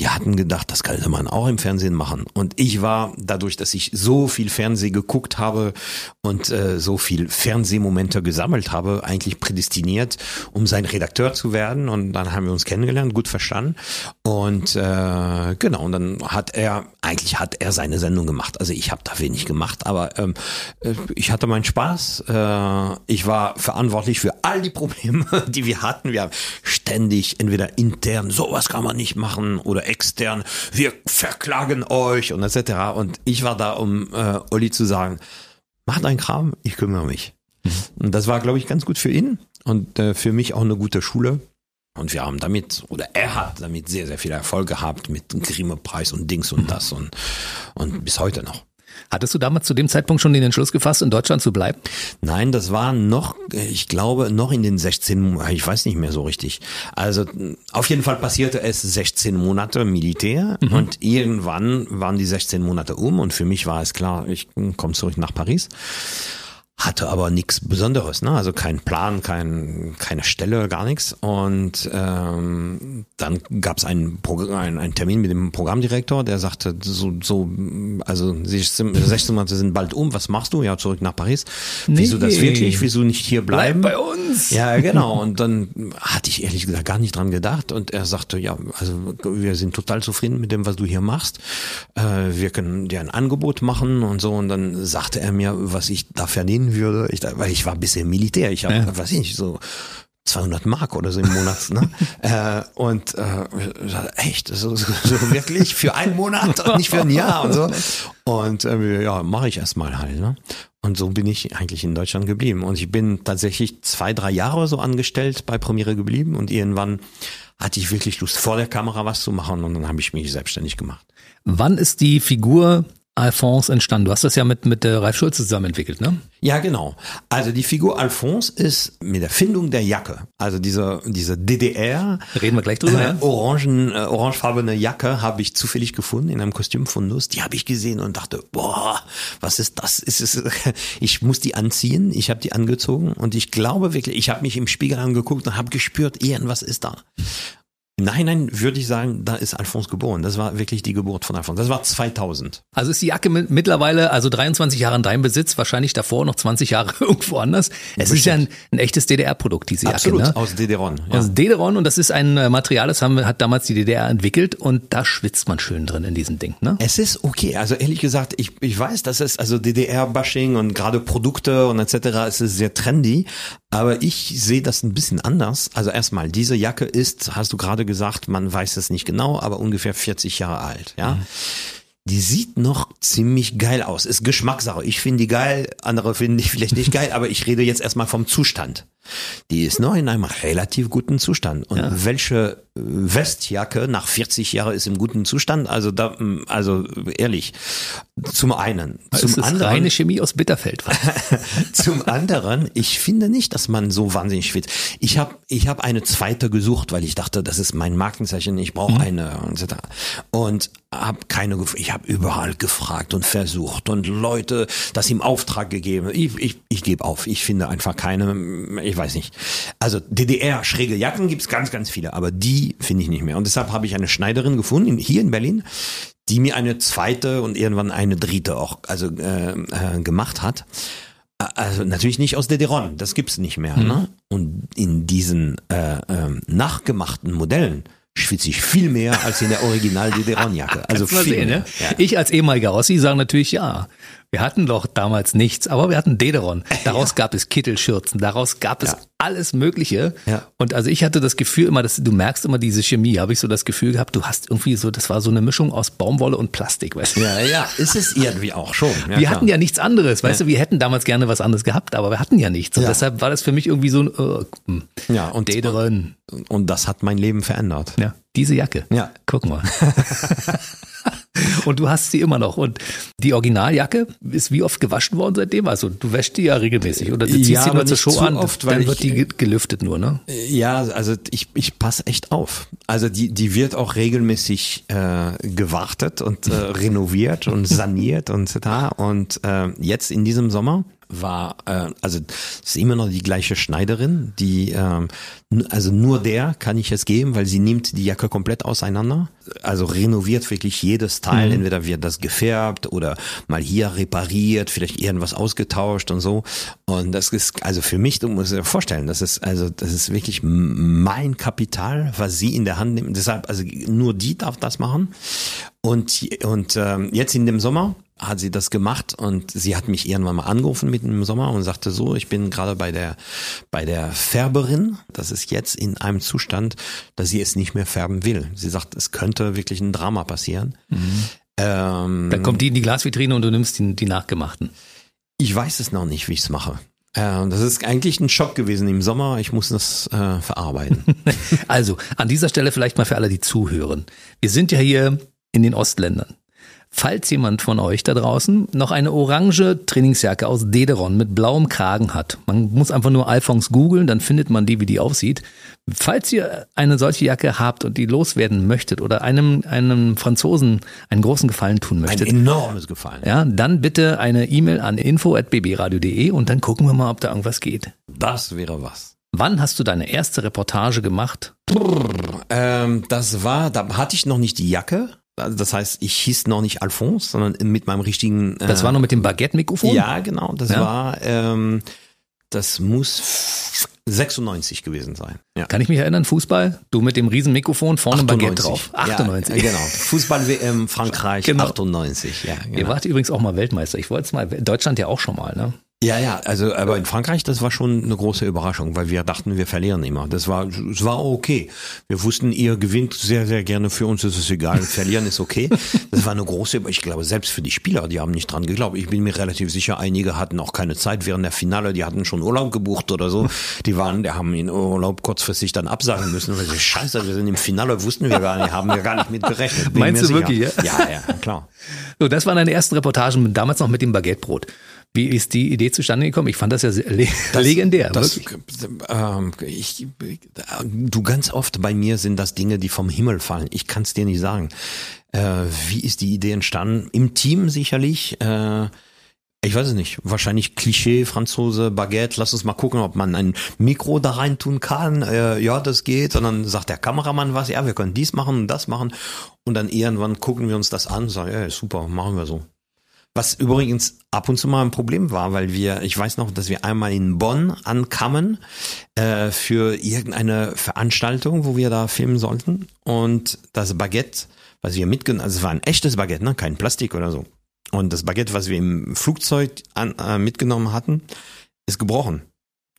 wir hatten gedacht, das könnte man auch im Fernsehen machen. Und ich war dadurch, dass ich so viel Fernsehen geguckt habe und äh, so viel Fernsehmomente gesammelt habe, eigentlich prädestiniert, um sein Redakteur zu werden. Und dann haben wir uns kennengelernt, gut verstanden. Und äh, genau, und dann hat er, eigentlich hat er seine Sendung gemacht. Also ich habe da wenig gemacht, aber ähm, äh, ich hatte meinen Spaß. Äh, ich war verantwortlich für all die Probleme, (laughs) die wir hatten. Wir haben ständig entweder intern, sowas kann man nicht machen, oder extern, wir verklagen euch und etc. Und ich war da, um äh, Olli zu sagen, mach deinen Kram, ich kümmere mich. Und das war, glaube ich, ganz gut für ihn und äh, für mich auch eine gute Schule. Und wir haben damit, oder er hat damit sehr, sehr viel Erfolg gehabt mit Grimme-Preis und Dings und das und, und bis heute noch. Hattest du damals zu dem Zeitpunkt schon den Entschluss gefasst, in Deutschland zu bleiben? Nein, das war noch, ich glaube, noch in den 16, Mo- ich weiß nicht mehr so richtig. Also auf jeden Fall passierte es 16 Monate Militär und irgendwann waren die 16 Monate um und für mich war es klar, ich komme zurück nach Paris. Hatte aber nichts Besonderes, ne? Also kein Plan, kein, keine Stelle, gar nichts. Und ähm, dann gab es einen, einen, einen Termin mit dem Programmdirektor, der sagte, so, so also 16 16 Monate sind bald um, was machst du? Ja, zurück nach Paris. Wieso das Nee. wirklich? Wieso nicht hier bleiben? Bleib bei uns. Ja, genau. (laughs) Und dann hatte ich ehrlich gesagt gar nicht dran gedacht. Und er sagte, ja, also wir sind total zufrieden mit dem, was du hier machst. Äh, wir können dir ein Angebot machen und so. Und dann sagte er mir, was ich da verdienen würde. Ich, weil ich war bisher Militär. Ich habe, Ja. weiß ich nicht, so 200 Mark oder so im Monat. Ne? (laughs) äh, und äh, echt, so, so, so wirklich für einen Monat und nicht für ein Jahr und so. Und äh, ja, mache ich erstmal halt. Ne? Und so bin ich eigentlich in Deutschland geblieben. Und ich bin tatsächlich zwei, drei Jahre so angestellt bei Premiere geblieben. Und irgendwann hatte ich wirklich Lust, vor der Kamera was zu machen. Und dann habe ich mich selbstständig gemacht. Wann ist die Figur Alphonse entstanden? Du hast das ja mit, mit äh, Ralf Schulze zusammen entwickelt, ne? Ja, genau. Also die Figur Alphonse ist mit der Findung der Jacke, also diese, diese DDR, Reden wir gleich drüber, äh, orangen, äh, orangefarbene Jacke habe ich zufällig gefunden in einem Kostümfundus. Die habe ich gesehen und dachte, boah, was ist das? Ist es, (laughs) ich muss die anziehen. Ich habe die angezogen und ich glaube wirklich, ich habe mich im Spiegel angeguckt und habe gespürt, irgendwas ist da. Im Nachhinein würde ich sagen, da ist Alphonse geboren. Das war wirklich die Geburt von Alphonse. Das war 2000. Also ist die Jacke mit, mittlerweile, also 23 Jahre in deinem Besitz, wahrscheinlich davor noch 20 Jahre (laughs) irgendwo anders. Es ist ja ein, ein echtes DDR-Produkt, diese Jacke. Absolut, Ne? aus Dederon. Ja. Also Dederon und das ist ein äh, Material, das haben, hat damals die DDR entwickelt und da schwitzt man schön drin in diesem Ding, ne? Es ist okay. Also ehrlich gesagt, ich, ich weiß, dass es also DDR-Bashing und gerade Produkte und etc. Es ist sehr trendy, aber ich sehe das ein bisschen anders. Also erstmal, diese Jacke ist, hast du gerade gesagt, man weiß es nicht genau, aber ungefähr 40 Jahre alt. Ja. Die sieht noch ziemlich geil aus. Ist Geschmackssache. Ich finde die geil, andere finden die vielleicht nicht geil, aber ich rede jetzt erstmal vom Zustand. Die ist noch in einem relativ guten Zustand. Und welche Westjacke nach 40 Jahren ist im guten Zustand? Also da, mm, also ehrlich. Zum einen. Zum ist anderen. reine Chemie aus Bitterfeld. (laughs) Zum anderen, ich finde nicht, dass man so wahnsinnig schwitzt. Ich habe ich hab eine zweite gesucht, weil ich dachte, das ist mein Markenzeichen, ich brauche Mhm. eine und etc. Und habe keine ich habe überall gefragt und versucht und Leute das im Auftrag gegeben. Ich, ich, ich gebe auf, ich finde einfach keine, ich weiß nicht. Also DDR schräge Jacken gibt's ganz ganz viele, aber die finde ich nicht mehr und deshalb habe ich eine Schneiderin gefunden hier in Berlin, die mir eine zweite und irgendwann eine dritte auch also äh, äh, gemacht hat. Also natürlich nicht aus DDR, das gibt's nicht mehr. Mhm. Ne? Und in diesen äh, ähm, nachgemachten Modellen schwitze ich viel mehr als in der Original DDR-Jacke. (laughs) Also viel sehen, mehr. ne? Ja. Ich als ehemaliger Ossi sage natürlich ja. Wir hatten doch damals nichts, aber wir hatten Dederon. Daraus gab es Kittelschürzen, daraus gab es Ja. alles Mögliche. Ja. Und also ich hatte das Gefühl immer, dass du merkst immer diese Chemie, habe ich so das Gefühl gehabt, du hast irgendwie so, das war so eine Mischung aus Baumwolle und Plastik, weißt du? ja, ja, ist es irgendwie auch schon. Ja, wir klar. hatten ja nichts anderes, weißt du, wir hätten damals gerne was anderes gehabt, aber wir hatten ja nichts. Und Ja. deshalb war das für mich irgendwie so ein äh, hm, Ja, und- Dederon. und das hat mein Leben verändert. Ja. Diese Jacke. Ja. Guck mal. (laughs) und du hast sie immer noch. Und die Originaljacke ist wie oft gewaschen worden seitdem? Also du wäschst die ja regelmäßig oder du ziehst Ja, sie nur zur Show an. oft, weil dann wird ich- die ge- gelüftet nur, ne? Ja, also ich, ich passe echt auf. Also die, die wird auch regelmäßig äh, gewartet und äh, renoviert und saniert und da. Und äh, jetzt in diesem Sommer war, äh, also es ist immer noch die gleiche Schneiderin, die, ähm, also nur der kann ich es geben, weil sie nimmt die Jacke komplett auseinander. Also renoviert wirklich jedes Teil, entweder wird das gefärbt oder mal hier repariert, vielleicht irgendwas ausgetauscht und so. Und das ist, also für mich, du musst dir vorstellen, das ist, also das ist wirklich mein Kapital, was sie in der Hand nimmt. Deshalb, also nur die darf das machen. Und, und ähm, jetzt in dem Sommer hat sie das gemacht und sie hat mich irgendwann mal angerufen mitten im Sommer und sagte so, ich bin gerade bei der bei der Färberin, das ist jetzt in einem Zustand, dass sie es nicht mehr färben will. Sie sagt, es könnte wirklich ein Drama passieren. Ähm, Dann kommt die in die Glasvitrine und du nimmst die, die nachgemachten. ich weiß es noch nicht, wie ich es mache. Äh, das ist eigentlich ein Schock gewesen im Sommer. Ich muss das äh, verarbeiten. (laughs) Also, an dieser Stelle vielleicht mal für alle, die zuhören. Wir sind ja hier in den Ostländern. Falls jemand von euch da draußen noch eine orange Trainingsjacke aus Dederon mit blauem Kragen hat, man muss einfach nur Alphons googeln, dann findet man die, wie die aussieht. Falls ihr eine solche Jacke habt und die loswerden möchtet oder einem, einem Franzosen einen großen Gefallen tun Ein möchtet, enormes Gefallen. ja, dann bitte eine E-Mail an info.bbradio.de und dann gucken wir mal, ob da irgendwas geht. Das wäre was. Wann hast du deine erste Reportage gemacht? Ähm, das war, da hatte ich noch nicht die Jacke. Also Das heißt, ich hieß noch nicht Alphonse, sondern mit meinem richtigen. Äh, Das war noch mit dem Baguette-Mikrofon? Ja, genau. Das Ja? war, ähm, das muss 96 gewesen sein. Ja. Kann ich mich erinnern, Fußball? Du mit dem riesen Mikrofon, vorne ein Baguette drauf. 98. Ja, genau. Fußball-WM (laughs) Frankreich Genau. 98. Ja, Ihr genau. wart übrigens auch mal Weltmeister. Ich wollte es mal, Deutschland ja auch schon mal, ne? Ja, ja, also aber in Frankreich, das war schon eine große Überraschung, weil wir dachten, wir verlieren immer. Das war, es war okay. Wir wussten, ihr gewinnt sehr, sehr gerne für uns, ist es egal. Verlieren ist okay. Das war eine große, ich glaube, selbst für die Spieler, die haben nicht dran geglaubt. Ich bin mir relativ sicher, einige hatten auch keine Zeit während der Finale, die hatten schon Urlaub gebucht oder so. Die waren, die haben in Urlaub kurzfristig dann absagen müssen, weil sie, scheiße, wir sind im Finale, wussten wir gar nicht, haben wir gar nicht mit gerechnet. Bin Meinst du sicher. wirklich, ja? Ja, ja, klar. So, das waren deine ersten Reportagen, damals noch mit dem Baguettebrot. Wie ist die Idee zustande gekommen? Ich fand das ja le legendär. Das, ähm, ich, du ganz oft bei mir sind das Dinge, die vom Himmel fallen. Ich kann es dir nicht sagen. Äh, wie ist die Idee entstanden? Im Team sicherlich. Äh, ich weiß es nicht. Wahrscheinlich Klischee, Franzose, Baguette. Lass uns mal gucken, ob man ein Mikro da rein tun kann. Äh, ja, das geht. Und dann sagt der Kameramann was. Ja, wir können dies machen und das machen. Und dann irgendwann gucken wir uns das an und sagen, ja, super, machen wir so. Was übrigens ab und zu mal ein Problem war, weil wir, ich weiß noch, dass wir einmal in Bonn ankamen äh, für irgendeine Veranstaltung, wo wir da filmen sollten. Und das Baguette, was wir mitgenommen, also es war ein echtes Baguette, ne? kein Plastik oder so. Und das Baguette, was wir im Flugzeug an, äh, mitgenommen hatten, ist gebrochen.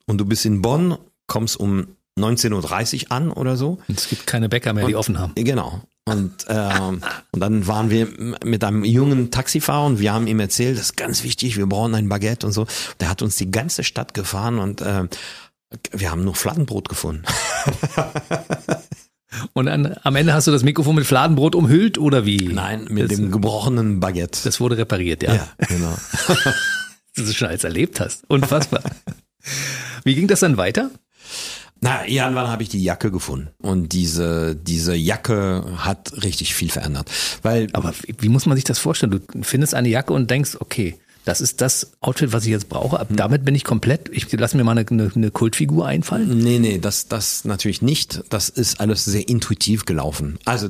Und du bist in Bonn, kommst um 19.30 Uhr an oder so. Es gibt keine Bäcker mehr, die offen haben. Genau. Und, ähm, und dann waren wir mit einem jungen Taxifahrer und wir haben ihm erzählt, das ist ganz wichtig, wir brauchen ein Baguette und so. Der hat uns die ganze Stadt gefahren und äh, wir haben nur Flattenbrot gefunden. (laughs) Und dann, am Ende hast du das Mikrofon mit Fladenbrot umhüllt oder wie? Nein, mit das, dem gebrochenen Baguette. Das wurde repariert, ja. ja, genau. (laughs) Dass du schon als erlebt hast. Unfassbar. (laughs) wie ging das dann weiter? Na, irgendwann habe ich die Jacke gefunden und diese diese Jacke hat richtig viel verändert, weil Aber wie, wie muss man sich das vorstellen? Du findest eine Jacke und denkst, okay, das ist das Outfit, was ich jetzt brauche. Ab damit bin ich komplett. Ich lass mir mal eine, eine, eine Kultfigur einfallen. Nee, nee, das, das natürlich nicht. Das ist alles sehr intuitiv gelaufen. Also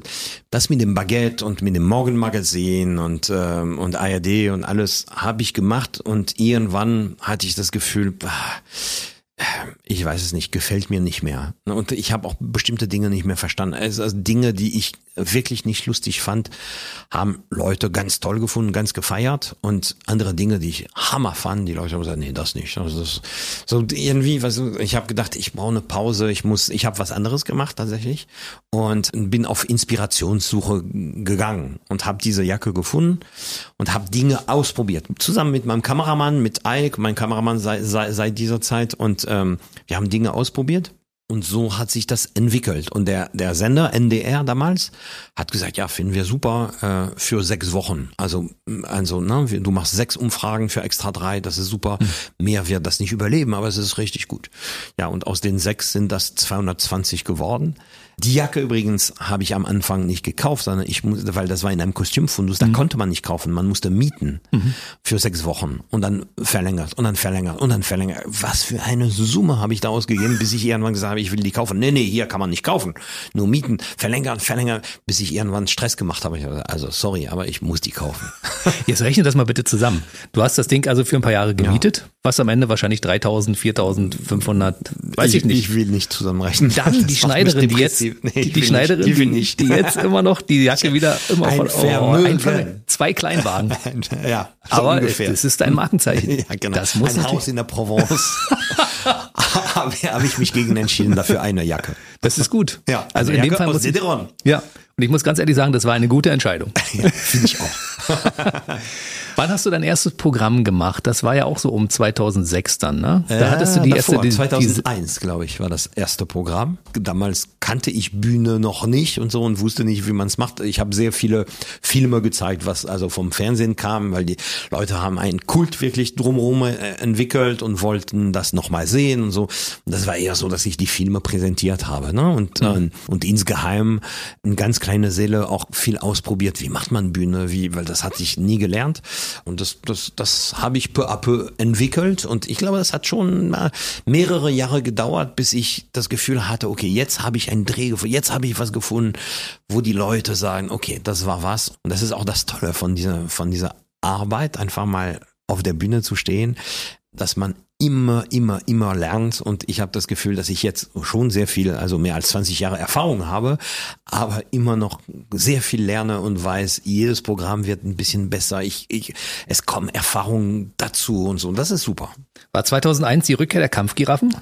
das mit dem Baguette und mit dem Morgenmagazin und, ähm, und ARD und alles habe ich gemacht und irgendwann hatte ich das Gefühl, bah, ich weiß es nicht, gefällt mir nicht mehr. Und ich habe auch bestimmte Dinge nicht mehr verstanden. Also Dinge, die ich wirklich nicht lustig fand, haben Leute ganz toll gefunden, ganz gefeiert. Und andere Dinge, die ich Hammer fand, die Leute haben gesagt, nee, das nicht. Also das, so irgendwie, was, ich habe gedacht, ich brauche eine Pause, ich muss, ich habe was anderes gemacht tatsächlich und bin auf Inspirationssuche gegangen und habe diese Jacke gefunden und habe Dinge ausprobiert. Zusammen mit meinem Kameramann, mit Ike, mein Kameramann seit, seit, seit dieser Zeit und ähm, wir haben Dinge ausprobiert Und so hat sich das entwickelt. Und der, der Sender NDR damals hat gesagt, ja, finden wir super äh, für sechs Wochen. Also, also ne, du machst sechs Umfragen für extra drei, das ist super. Hm. Mehr wird das nicht überleben, aber es ist richtig gut. Ja, und aus den sechs sind das 220 geworden. Die Jacke übrigens habe ich am Anfang nicht gekauft, sondern ich musste, weil das war in einem Kostümfundus, da mhm. konnte man nicht kaufen, man musste mieten mhm. für sechs Wochen und dann verlängert und dann verlängert und dann verlängert. Was für eine Summe habe ich da ausgegeben, bis ich irgendwann gesagt habe, ich will die kaufen. Nee, nee, hier kann man nicht kaufen. Nur mieten, verlängern, verlängern, bis ich irgendwann Stress gemacht habe. Also sorry, aber ich muss die kaufen. (laughs) Jetzt rechne das mal bitte zusammen. Du hast das Ding also für ein paar Jahre gemietet, ja. was am Ende wahrscheinlich 3000, 4500, weiß ich, ich nicht. Ich will nicht zusammenrechnen. Dann die Schneiderin, die jetzt Nee, die, die Schneiderin, nicht, die, nicht. die, jetzt immer noch die Jacke wieder immer ein von oh, ein Vermögen. zwei Kleinwagen. (laughs) ja, so aber ungefähr. das ist ein Markenzeichen. (laughs) ja, genau. Das muss ein Haus in der Provence. (laughs) habe hab ich mich gegen entschieden dafür eine Jacke. Das ist gut. Ja, also in dem Fall muss ich, Ja, und ich muss ganz ehrlich sagen, das war eine gute Entscheidung. (laughs) ja, finde ich auch. (laughs) Wann hast du dein erstes Programm gemacht? Das war ja auch so um 2006 dann, ne? Da hattest du die erste. Die, 2001, glaube ich, war das erste Programm. Damals kannte ich Bühne noch nicht und so und wusste nicht, wie man es macht. Ich habe sehr viele Filme gezeigt, was also vom Fernsehen kam, weil die Leute haben einen Kult wirklich drumherum äh, entwickelt und wollten das nochmal sehen und so. Und das war eher so, dass ich die Filme präsentiert habe, ne? Und, mhm. äh, und insgeheim in ganz kleine Seele auch viel ausprobiert. Wie macht man Bühne? Wie, weil das hatte ich nie gelernt. Und das, das, das habe ich peu à peu entwickelt. Und ich glaube, das hat schon mehrere Jahre gedauert, bis ich das Gefühl hatte, okay, jetzt habe ich einen Dreh gefunden, jetzt habe ich was gefunden, wo die Leute sagen, okay, das war was. Und das ist auch das Tolle von dieser, von dieser Arbeit, einfach mal auf der Bühne zu stehen, dass man immer, immer, immer lernt und ich habe das Gefühl, dass ich jetzt schon sehr viel, also mehr als 20 Jahre Erfahrung habe, aber immer noch sehr viel lerne und weiß, jedes Programm wird ein bisschen besser. Ich, ich, es kommen Erfahrungen dazu und so und das ist super. War 2001 die Rückkehr der Kampfgiraffen?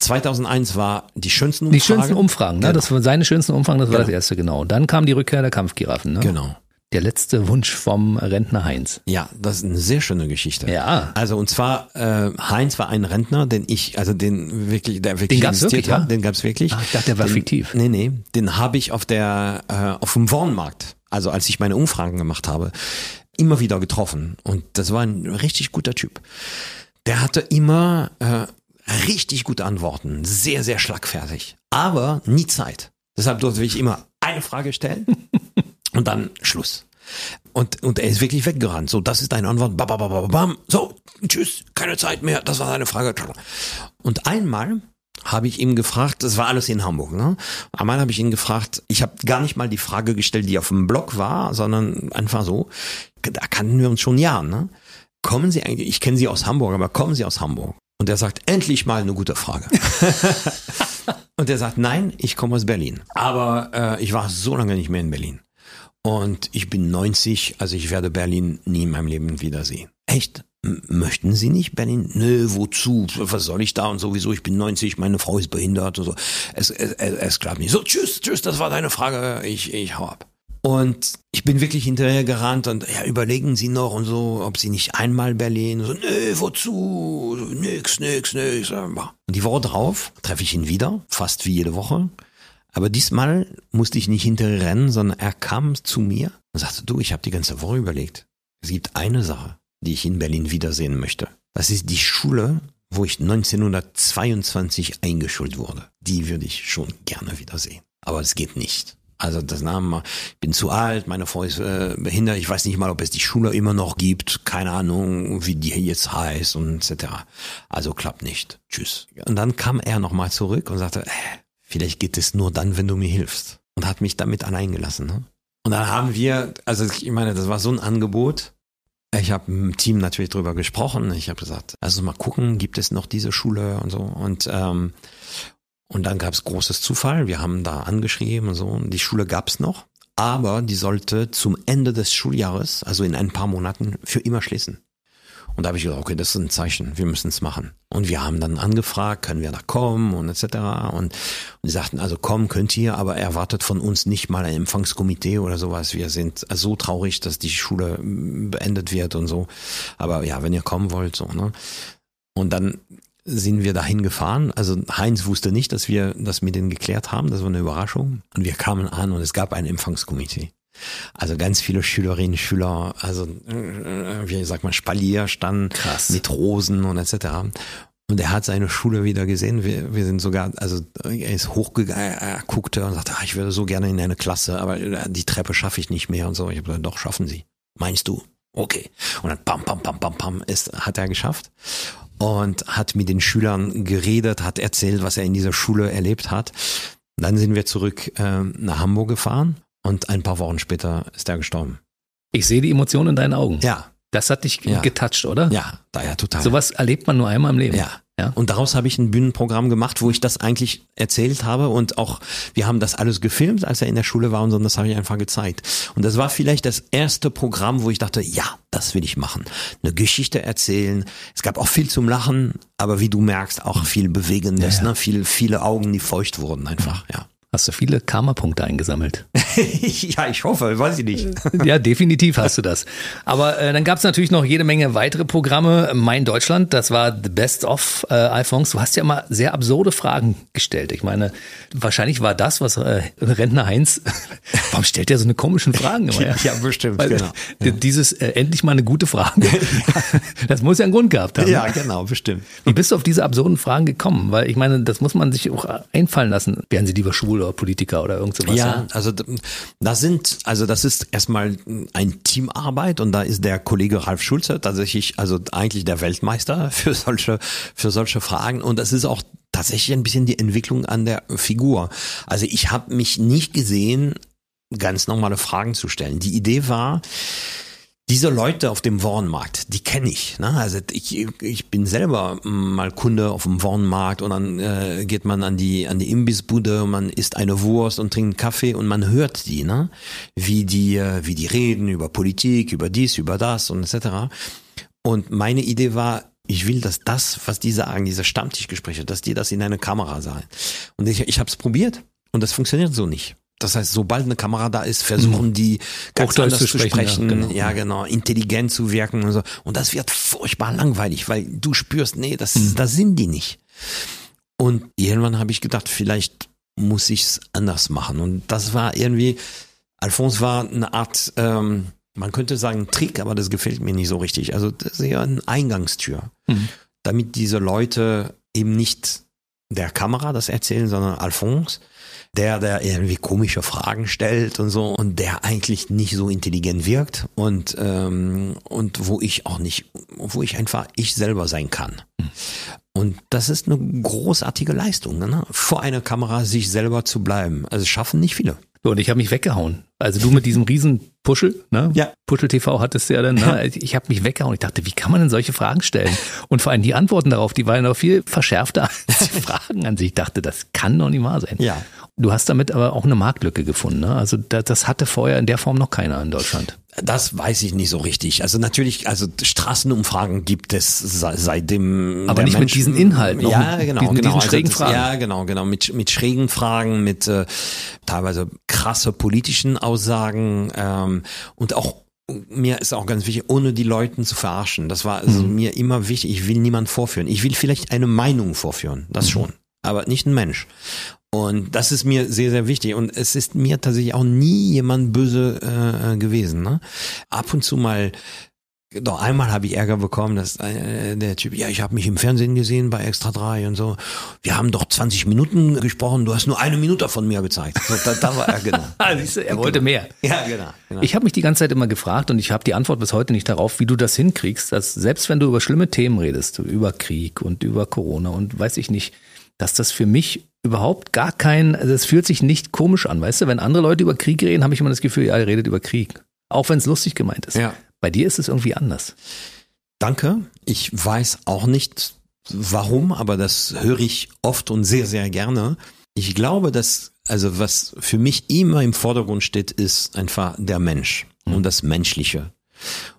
2001 war die schönsten Umfragen. Die schönsten Umfragen, ne? Genau. Das war seine schönsten Umfragen, das war genau. das erste, genau. Dann kam die Rückkehr der Kampfgiraffen, ne? Genau. Der letzte Wunsch vom Rentner Heinz. Ja, das ist eine sehr schöne Geschichte. Ja. Also und zwar äh, Heinz war ein Rentner, den ich, also den wirklich, der wirklich den gab's wirklich, hat, ja? den gab's wirklich. Ach, ich dachte, der war den, fiktiv. Nee, nee, den habe ich auf der äh, auf dem Wornmarkt, also als ich meine Umfragen gemacht habe, immer wieder getroffen und das war ein richtig guter Typ. Der hatte immer äh, richtig gute Antworten, sehr sehr schlagfertig, aber nie Zeit. Deshalb durfte ich immer eine Frage stellen (laughs) und dann Schluss. Und, und er ist wirklich weggerannt. So, das ist deine Antwort. Bam, bam, bam, bam. So, tschüss, keine Zeit mehr. Das war deine Frage. Und einmal habe ich ihm gefragt, das war alles in Hamburg, ne? Einmal habe ich ihn gefragt, ich habe gar nicht mal die Frage gestellt, die auf dem Blog war, sondern einfach so, da kannten wir uns schon Jahren, ne? Kommen Sie eigentlich, ich kenne Sie aus Hamburg, aber kommen Sie aus Hamburg? Und er sagt, endlich mal eine gute Frage. (laughs) und er sagt, nein, ich komme aus Berlin. Aber äh, ich war so lange nicht mehr in Berlin. Und ich bin 90, also ich werde Berlin nie in meinem Leben wiedersehen. Echt? Möchten Sie nicht Berlin? Nö, wozu? Was soll ich da und sowieso? Ich bin 90, meine Frau ist behindert und so. Es, es, es, es klappt nicht. So, tschüss, tschüss, das war deine Frage. Ich, ich hau ab. Und ich bin wirklich hinterher gerannt und ja, überlegen Sie noch und so, ob Sie nicht einmal Berlin, so, nö, wozu? Nix, nix, nix. Und die Woche drauf treffe ich ihn wieder, fast wie jede Woche. Aber diesmal musste ich nicht hinterher rennen, sondern er kam zu mir und sagte, du, ich habe die ganze Woche überlegt. Es gibt eine Sache, die ich in Berlin wiedersehen möchte. Das ist die Schule, wo ich 1922 eingeschult wurde. Die würde ich schon gerne wiedersehen. Aber es geht nicht. Also das Name, ich bin zu alt, meine Frau ist äh, behindert, ich weiß nicht mal, ob es die Schule immer noch gibt, keine Ahnung, wie die jetzt heißt und etc. Also klappt nicht. Tschüss. Und dann kam er nochmal zurück und sagte, äh, vielleicht geht es nur dann, wenn du mir hilfst. Und hat mich damit allein gelassen. Ne? Und dann haben wir, also ich meine, das war so ein Angebot. Ich habe im Team natürlich drüber gesprochen. Ich habe gesagt, also mal gucken, gibt es noch diese Schule und so. Und ähm, und dann gab es großes Zufall. Wir haben da angeschrieben und so. Die Schule gab es noch, aber die sollte zum Ende des Schuljahres, also in ein paar Monaten, für immer schließen. Und da habe ich gesagt, okay, das ist ein Zeichen, wir müssen es machen. Und wir haben dann angefragt, können wir da kommen und etc. Und, und die sagten, also kommen könnt ihr, aber erwartet von uns nicht mal ein Empfangskomitee oder sowas. Wir sind so traurig, dass die Schule beendet wird und so. Aber ja, wenn ihr kommen wollt, so, ne? Und dann sind wir dahin gefahren. Also Heinz wusste nicht, dass wir das mit denen geklärt haben. Das war eine Überraschung. Und wir kamen an und es gab ein Empfangskomitee. Also ganz viele Schülerinnen, Schüler, also äh, wie sagt man, Spalier standen Krass. mit Rosen und etc. Und er hat seine Schule wieder gesehen. Wir, wir sind sogar, also er ist hochgegangen, er guckte und sagte, ah, ich würde so gerne in eine Klasse, aber die Treppe schaffe ich nicht mehr und so. Ich habe gesagt, doch, schaffen Sie. Meinst du? Okay. Und dann pam, pam, pam, pam, pam, ist, hat er geschafft und hat mit den Schülern geredet, hat erzählt, was er in dieser Schule erlebt hat. Dann sind wir zurück äh, nach Hamburg gefahren und ein paar Wochen später ist er gestorben. Ich sehe die Emotionen in deinen Augen. Ja, Das hat dich Ja. getoucht, oder? ja, da ja total. Sowas erlebt man nur einmal im Leben. Ja. Ja. Und daraus habe ich ein Bühnenprogramm gemacht, wo ich das eigentlich erzählt habe und auch, wir haben das alles gefilmt, als er in der Schule war und so, und das habe ich einfach gezeigt. Und das war vielleicht das erste Programm, wo ich dachte, ja, das will ich machen. Eine Geschichte erzählen. Es gab auch viel zum Lachen, aber wie du merkst, auch viel Bewegendes, Ja, ja. ne? Viel, viele Augen, die feucht wurden einfach, ja. Hast du viele Karma-Punkte eingesammelt? (laughs) ja, ich hoffe, weiß ich nicht. (laughs) ja, definitiv hast du das. Aber äh, dann gab es natürlich noch jede Menge weitere Programme. Mein Deutschland, das war The Best of äh, Alphonse. Du hast ja mal sehr absurde Fragen gestellt. Ich meine, wahrscheinlich war das, was äh, Rentner Heinz, (laughs) warum stellt der so eine komischen Fragen immer? Ja, bestimmt, Weil, genau. äh, Dieses äh, endlich mal eine gute Frage. das muss ja einen Grund gehabt haben. Ja, genau, bestimmt. Wie bist du auf diese absurden Fragen gekommen? Weil ich meine, das muss man sich auch einfallen lassen. Wären sie lieber schwul oder Politiker oder irgend sowas? Ja, also das sind, also das ist erstmal ein Teamarbeit und da ist der Kollege Ralf Schulze tatsächlich, also eigentlich der Weltmeister (laughs) für solche, für solche Fragen und das ist auch tatsächlich ein bisschen die Entwicklung an der Figur. Also ich habe mich nicht gesehen, ganz normale Fragen zu stellen. Die Idee war, diese Leute auf dem Warenmarkt, die kenne ich. Ne? Also ich, ich bin selber mal Kunde auf dem Warenmarkt und dann äh, geht man an die an die Imbissbude, man isst eine Wurst und trinkt einen Kaffee und man hört die, ne? Wie die äh, wie die reden über Politik, über dies, über das und etc. Und meine Idee war, ich will, dass das, was die sagen, diese Stammtischgespräche, dass die das in eine Kamera sagen. Und ich, ich habe es probiert und das funktioniert so nicht. Das heißt, sobald eine Kamera da ist, versuchen die ganz Hochdeutsch anders zu zu sprechen, sprechen, ja, genau. ja genau, intelligent zu wirken und so. Und das wird furchtbar langweilig, weil du spürst, nee, das, Mhm. das sind die nicht. Und irgendwann habe ich gedacht, vielleicht muss ich es anders machen. Und das war irgendwie, Alphonse war eine Art, ähm, man könnte sagen Trick, aber das gefällt mir nicht so richtig. Also das ist ja eine Eingangstür, Mhm. damit diese Leute eben nicht der Kamera das erzählen, sondern Alphonse, der, der irgendwie komische Fragen stellt und so und der eigentlich nicht so intelligent wirkt und ähm, und wo ich auch nicht, wo ich einfach ich selber sein kann. Und das ist eine großartige Leistung, ne? vor einer Kamera sich selber zu bleiben. Also schaffen nicht viele. So, und ich habe mich weggehauen. Also du mit diesem riesen Puschel, ne? Ja. Puschel TV hattest du ja dann, ne? Ich habe mich weggehauen. Ich dachte, wie kann man denn solche Fragen stellen? Und vor allem die Antworten darauf, die waren noch viel verschärfter (laughs) als die Fragen an sich. Ich dachte, das kann doch nicht wahr sein. Ja. Du hast damit aber auch eine Marktlücke gefunden, ne? Also das, das hatte vorher in der Form noch keiner in Deutschland. Das weiß ich nicht so richtig. Also natürlich, also Straßenumfragen gibt es se- seitdem. Aber nicht mit Mensch- diesen Inhalten, Ja, mit genau, diesen- mit genau. diesen schrägen das, Fragen. Ja, genau, genau. Mit, mit schrägen Fragen, mit äh, teilweise krasse politischen Aussagen ähm, und auch mir ist auch ganz wichtig, ohne die Leuten zu verarschen. Das war also Mhm. mir immer wichtig. Ich will niemand vorführen. Ich will vielleicht eine Meinung vorführen. Das Mhm. schon. Aber nicht ein Mensch. Und das ist mir sehr, sehr wichtig. Und es ist mir tatsächlich auch nie jemand böse äh, gewesen. Ne? Ab und zu mal, doch einmal habe ich Ärger bekommen, dass äh, der Typ, ja, ich habe mich im Fernsehen gesehen bei Extra 3 und so. Wir haben doch 20 Minuten gesprochen, du hast nur eine Minute von mir gezeigt. So, da, da war er, genau. (laughs) Ah, du, er wollte mehr. Ja, genau. genau. Ich habe mich die ganze Zeit immer gefragt und ich habe die Antwort bis heute nicht darauf, wie du das hinkriegst, dass selbst wenn du über schlimme Themen redest, über Krieg und über Corona und weiß ich nicht, dass das für mich überhaupt gar kein, also es fühlt sich nicht komisch an, weißt du? Wenn andere Leute über Krieg reden, habe ich immer das Gefühl, ja, ihr redet über Krieg. Auch wenn es lustig gemeint ist. Ja. Bei dir ist es irgendwie anders. Danke. Ich weiß auch nicht warum, aber das höre ich oft und sehr, sehr gerne. Ich glaube, dass, also was für mich immer im Vordergrund steht, ist einfach der Mensch und das Menschliche.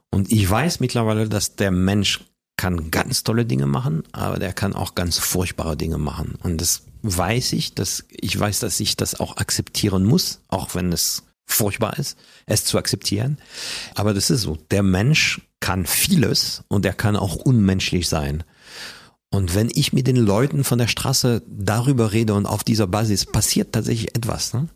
Und ich weiß mittlerweile, dass der Mensch kann ganz tolle Dinge machen, aber der kann auch ganz furchtbare Dinge machen. Und das weiß ich, dass ich weiß, dass ich das auch akzeptieren muss, auch wenn es furchtbar ist, es zu akzeptieren. Aber das ist so. Der Mensch kann vieles und er kann auch unmenschlich sein. Und wenn ich mit den Leuten von der Straße darüber rede und auf dieser Basis passiert tatsächlich etwas, ne?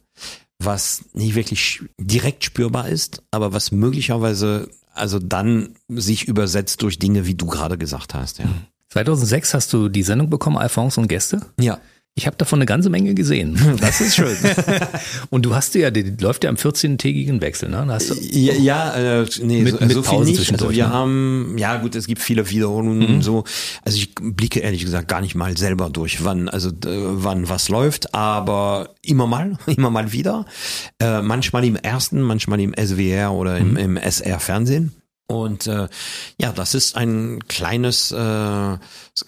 was nicht wirklich direkt spürbar ist, aber was möglicherweise also dann sich übersetzt durch Dinge, wie du gerade gesagt hast. Ja. 2006 hast du die Sendung bekommen, Alphonse und Gäste? Ja. Ich habe davon eine ganze Menge gesehen. (laughs) Das ist schön. (laughs) und du hast ja, die läuft ja im 14-tägigen Wechsel, ne? Du ja, ja äh, nee, mit, so, mit so viel nicht. Also wir ne? haben, ja gut, es gibt viele Wiederholungen und so. Also ich blicke ehrlich gesagt gar nicht mal selber durch, wann, also wann was läuft, aber immer mal, (laughs) immer mal wieder. Äh, manchmal im ersten, manchmal im SWR oder im, im SR-Fernsehen. Und äh, ja, das ist ein kleines äh,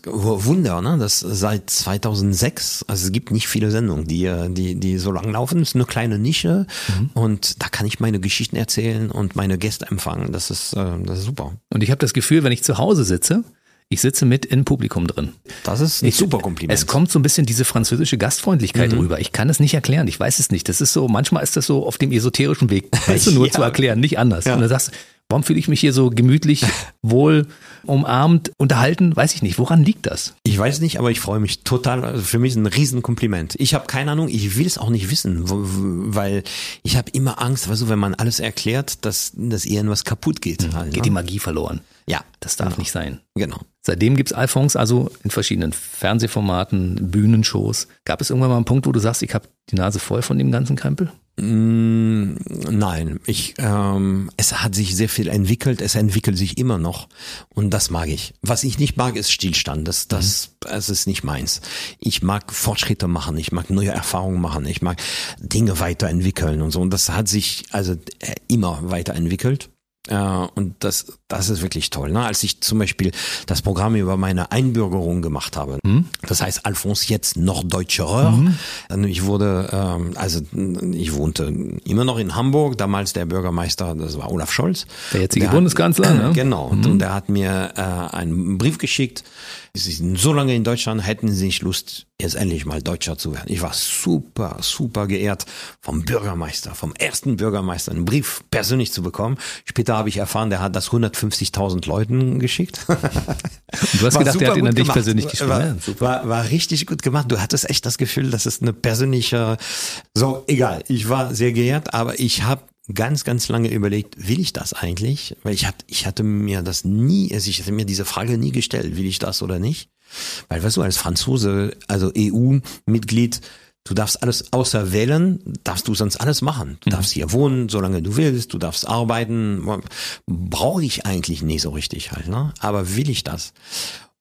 Wunder, ne? Das seit 2006, also es gibt nicht viele Sendungen, die äh, die die so lang laufen. Es ist eine kleine Nische und da kann ich meine Geschichten erzählen und meine Gäste empfangen. Das ist äh, das ist super. Und ich habe das Gefühl, wenn ich zu Hause sitze, ich sitze mit im Publikum drin. Das ist ein Ich- super Kompliment. Es kommt so ein bisschen diese französische Gastfreundlichkeit Mhm. rüber. Ich kann es nicht erklären. Ich weiß es nicht. Das ist so, manchmal ist das so auf dem esoterischen Weg. Weißt du, (laughs) nur Ja. zu erklären, nicht anders. Ja. Und dann sagst warum fühle ich mich hier so gemütlich, (laughs) wohl, umarmt, unterhalten? Weiß ich nicht. Woran liegt das? Ich weiß nicht, aber ich freue mich total. Also für mich ist ein Riesenkompliment. Ich habe keine Ahnung, ich will es auch nicht wissen, weil ich habe immer Angst, weißt du, wenn man alles erklärt, dass, dass irgendwas kaputt geht. Halt, Geht die ne? Magie verloren. Ja, Das darf genau. nicht sein. Genau. Seitdem gibt's Alphonse also in verschiedenen Fernsehformaten, Bühnenshows. Gab es irgendwann mal einen Punkt, wo du sagst, ich habe die Nase voll von dem ganzen Krempel? Mm, nein, ich, ähm, es hat sich sehr viel entwickelt, es entwickelt sich immer noch und das mag ich. Was ich nicht mag, ist Stillstand. Das, das, das ist nicht meins. Ich mag Fortschritte machen, ich mag neue Erfahrungen machen, ich mag Dinge weiterentwickeln und so. Und das hat sich also äh, immer weiterentwickelt. Äh, und das, das ist wirklich toll. Ne? Als ich zum Beispiel das Programm über meine Einbürgerung gemacht habe, das heißt Alphonse jetzt Norddeutscher, dann ich wurde, ähm, also ich wohnte immer noch in Hamburg, damals der Bürgermeister, das war Olaf Scholz. Der jetzige Der hat- Bundeskanzler, ne? Genau, und, und er hat mir äh, einen Brief geschickt, Sie sind so lange in Deutschland, hätten Sie nicht Lust, jetzt endlich mal Deutscher zu werden. Ich war super, super geehrt, vom Bürgermeister, vom ersten Bürgermeister einen Brief persönlich zu bekommen. Später habe ich erfahren, der hat das 150.000 Leuten geschickt. Und (laughs) du hast War gedacht, der hat ihn an dich gemacht. persönlich geschrieben. War, war, war richtig gut gemacht. Du hattest echt das Gefühl, dass es eine persönliche, so egal. Ich war sehr geehrt, aber ich habe ganz, ganz lange überlegt, will ich das eigentlich? Weil ich hatte, ich hatte mir das nie, also ich hatte mir diese Frage nie gestellt, will ich das oder nicht? Weil weißt du, als Franzose, also EU-Mitglied, du darfst alles außer wählen, darfst du sonst alles machen. Du darfst hier wohnen, solange du willst, du darfst arbeiten. Brauche ich eigentlich nie so richtig halt, ne? Aber will ich das?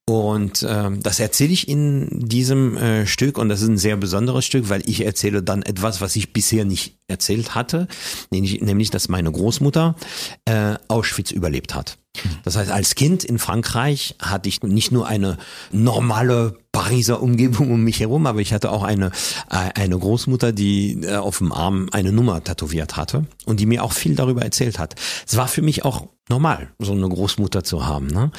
Und ähm, das erzähle ich in diesem äh, Stück und das ist ein sehr besonderes Stück, weil ich erzähle dann etwas, was ich bisher nicht erzählt hatte, nämlich, nämlich dass meine Großmutter äh, Auschwitz überlebt hat. Das heißt, als Kind in Frankreich hatte ich nicht nur eine normale Pariser Umgebung um mich herum, aber ich hatte auch eine, äh, eine Großmutter, die äh, auf dem Arm eine Nummer tätowiert hatte und die mir auch viel darüber erzählt hat. Es war für mich auch normal, so eine Großmutter zu haben. Ne?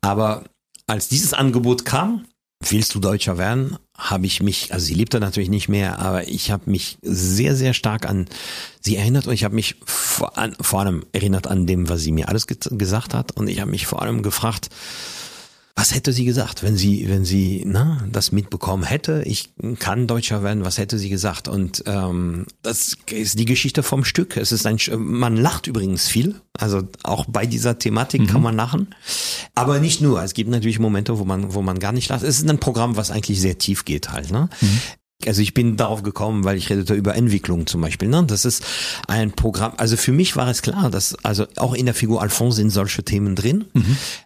Aber als dieses Angebot kam, willst du Deutscher werden, habe ich mich, also sie lebte natürlich nicht mehr, aber ich habe mich sehr, sehr stark an sie erinnert und ich habe mich vor, an, vor allem erinnert an dem, was sie mir alles ge gesagt hat und ich habe mich vor allem gefragt, was hätte sie gesagt, wenn sie, wenn sie na, das mitbekommen hätte? Ich kann Deutscher werden. Was hätte sie gesagt? Und ähm, das ist die Geschichte vom Stück. Es ist ein, man lacht übrigens viel. Also auch bei dieser Thematik kann man lachen, aber nicht nur. Es gibt natürlich Momente, wo man, wo man gar nicht lacht. Es ist ein Programm, was eigentlich sehr tief geht halt. Ne? Also ich bin darauf gekommen, weil ich redete über Entwicklung zum Beispiel. Ne? Das ist ein Programm. Also für mich war es klar, dass also auch in der Figur Alphonse sind solche Themen drin.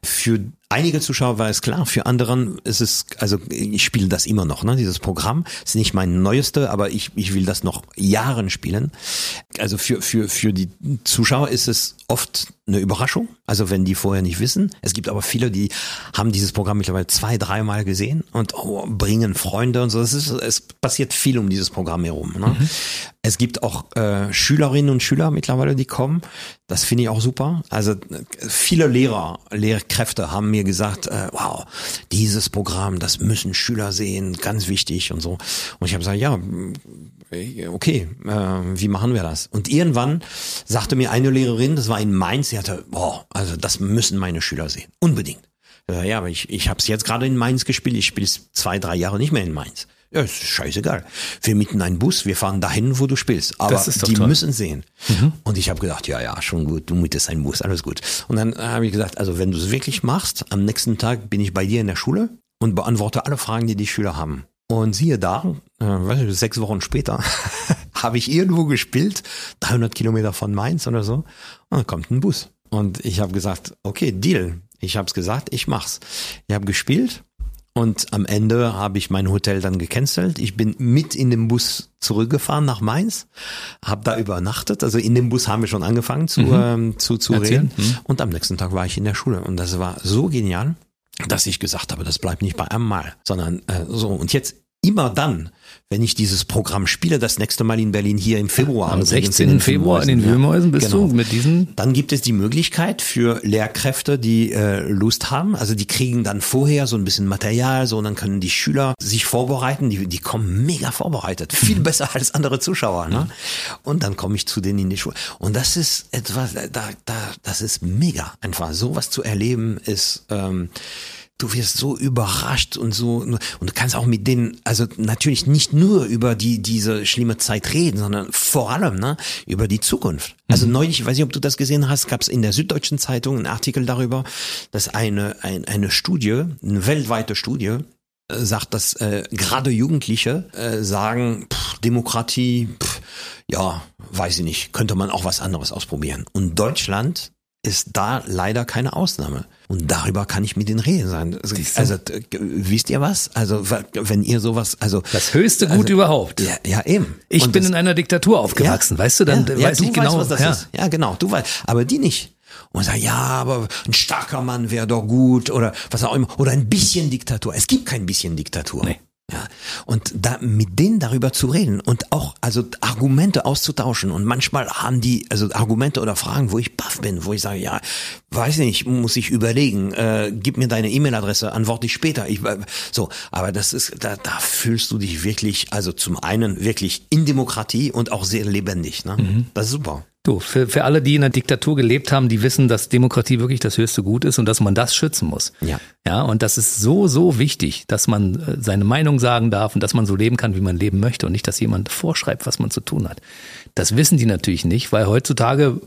Für einige Zuschauer war es klar, für anderen ist es, also ich spiele das immer noch, ne? Dieses Programm ist nicht mein neueste, aber ich, ich will das noch Jahren spielen. Also für, für, für die Zuschauer ist es oft eine Überraschung, also wenn die vorher nicht wissen. Es gibt aber viele, die haben dieses Programm mittlerweile zwei, dreimal gesehen und oh, bringen Freunde und so. Es, ist, es passiert viel um dieses Programm herum. Ne? Es gibt auch äh, Schülerinnen und Schüler mittlerweile, die kommen. Das finde ich auch super. Also viele Lehrer, Lehrkräfte haben mir gesagt, äh, wow, dieses Programm, das müssen Schüler sehen, ganz wichtig und so. Und ich habe gesagt, ja, okay, äh, wie machen wir das? Und irgendwann sagte mir eine Lehrerin, das war in Mainz, sie hatte, boah, also das müssen meine Schüler sehen, unbedingt. Ja, aber ich, ich habe es jetzt gerade in Mainz gespielt. Ich spiele es zwei, drei Jahre nicht mehr in Mainz. Ja, ist scheißegal. Wir mieten einen Bus, wir fahren dahin, wo du spielst. Aber die toll. müssen sehen. Mhm. Und ich habe gedacht, ja, ja, schon gut, du mietest einen Bus, alles gut. Und dann habe ich gesagt, also wenn du es wirklich machst, am nächsten Tag bin ich bei dir in der Schule und beantworte alle Fragen, die die Schüler haben. Und siehe da, äh, weiß ich, sechs Wochen später (laughs) habe ich irgendwo gespielt, 300 Kilometer von Mainz oder so, und dann kommt ein Bus. Und ich habe gesagt, okay, Deal. Ich habe es gesagt, ich mach's. Ich habe gespielt und am Ende habe ich mein Hotel dann gecancelt. Ich bin mit in den Bus zurückgefahren nach Mainz, habe da übernachtet. Also in dem Bus haben wir schon angefangen zu, mhm. ähm, zu, zu reden. Mhm. Und am nächsten Tag war ich in der Schule. Und das war so genial, dass ich gesagt habe, das bleibt nicht bei einem Mal, sondern äh, so. Und jetzt immer dann, wenn ich dieses Programm spiele, das nächste Mal in Berlin hier im Februar. Am 16. Februar in den Wühlmäusen bist genau. du mit diesen? Dann gibt es die Möglichkeit für Lehrkräfte, die äh, Lust haben. Also die kriegen dann vorher so ein bisschen Material, so und dann können die Schüler sich vorbereiten. Die, die kommen mega vorbereitet, (laughs) viel besser als andere Zuschauer. Ne? Und dann komme ich zu denen in die Schule. Und das ist etwas, da, da, das ist mega einfach. Sowas zu erleben ist ähm, du wirst so überrascht und so und du kannst auch mit denen also natürlich nicht nur über die diese schlimme Zeit reden, sondern vor allem ne, über die Zukunft. Also mhm. neulich, ich weiß nicht, ob du das gesehen hast, gab es in der Süddeutschen Zeitung einen Artikel darüber, dass eine ein, eine Studie, eine weltweite Studie äh, sagt, dass äh, gerade Jugendliche äh, sagen, pff, Demokratie, pff, ja, weiß ich nicht, könnte man auch was anderes ausprobieren. Und Deutschland ist da leider keine Ausnahme. Und darüber kann ich mit den Reden sein. Also, also wisst ihr was? Also wenn ihr sowas, also das höchste Gut also, überhaupt. Ja, ja eben. Ich Und bin das, in einer Diktatur aufgewachsen, ja, weißt du? Dann ja, weiß ja, ich genau, weißt, was das ja. ist. Ja, genau. Du weißt, aber die nicht. Und sagen, ja, aber ein starker Mann wäre doch gut oder was auch immer oder ein bisschen Diktatur. Es gibt kein bisschen Diktatur. Nee. Ja, und da mit denen darüber zu reden und auch also Argumente auszutauschen und manchmal haben die also Argumente oder Fragen, wo ich baff bin, wo ich sage, ja, weiß nicht, muss ich überlegen, äh, gib mir deine E-Mail-Adresse, antworte ich später. Ich äh, so, aber das ist da da fühlst du dich wirklich also zum einen wirklich in Demokratie und auch sehr lebendig, ne? Mhm. Das ist super. Du, für, für alle, die in der Diktatur gelebt haben, die wissen, dass Demokratie wirklich das höchste Gut ist und dass man das schützen muss. Ja. Ja, und das ist so, so wichtig, dass man äh, seine Meinung sagen darf und dass man so leben kann, wie man leben möchte und nicht, dass jemand vorschreibt, was man zu tun hat. Das wissen die natürlich nicht, weil heutzutage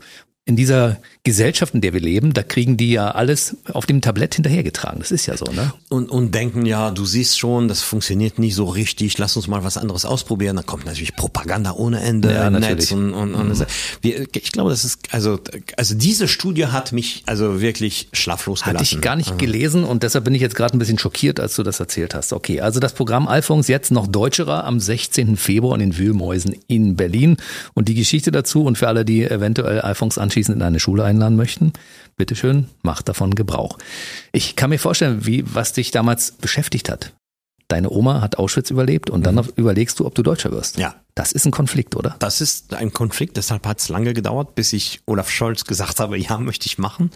in dieser Gesellschaft, in der wir leben, da kriegen die ja alles auf dem Tablett hinterhergetragen. Das ist ja so, ne? Und, und denken, ja, du siehst schon, das funktioniert nicht so richtig, lass uns mal was anderes ausprobieren. Da kommt natürlich Propaganda ohne Ende ja, im natürlich. Netz und, und, und mhm. wir, ich glaube, das ist, also, also diese Studie hat mich also wirklich schlaflos gelassen. Hatte ich gar nicht gelesen und deshalb bin ich jetzt gerade ein bisschen schockiert, als du das erzählt hast. Okay, also das Programm Alphons jetzt noch deutscherer am 16. Februar in den Wühlmäusen in Berlin und die Geschichte dazu und für alle, die eventuell Alphons anschließend in eine Schule einladen möchten, bitteschön, macht davon Gebrauch. Ich kann mir vorstellen, wie, was dich damals beschäftigt hat. Deine Oma hat Auschwitz überlebt und dann mhm. überlegst du, ob du Deutscher wirst. Ja. Das ist ein Konflikt, oder? Das ist ein Konflikt, deshalb hat es lange gedauert, bis ich Olaf Scholz gesagt habe, ja, möchte ich machen.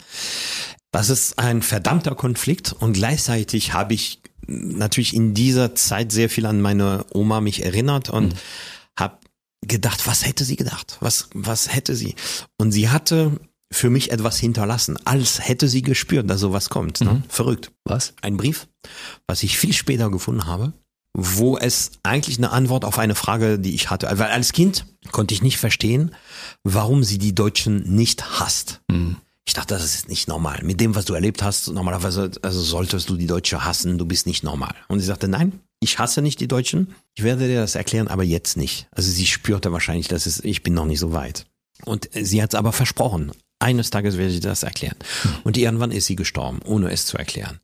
Das ist ein verdammter Konflikt und gleichzeitig habe ich natürlich in dieser Zeit sehr viel an meine Oma mich erinnert und mhm. habe gedacht, was hätte sie gedacht? Was, was hätte sie? Und sie hatte für mich etwas hinterlassen, als hätte sie gespürt, dass sowas kommt. Ne? Mhm. Verrückt. Was? Ein Brief, was ich viel später gefunden habe, wo es eigentlich eine Antwort auf eine Frage, die ich hatte. Weil als Kind konnte ich nicht verstehen, warum sie die Deutschen nicht hasst. Mhm. Ich dachte, das ist nicht normal. Mit dem, was du erlebt hast, normalerweise also solltest du die Deutsche hassen, du bist nicht normal. Und sie sagte, nein, ich hasse nicht die Deutschen. Ich werde dir das erklären, aber jetzt nicht. Also sie spürte wahrscheinlich, dass es, ich bin noch nicht so weit. Und sie hat es aber versprochen. Eines Tages werde ich das erklären. Und irgendwann ist sie gestorben, ohne es zu erklären.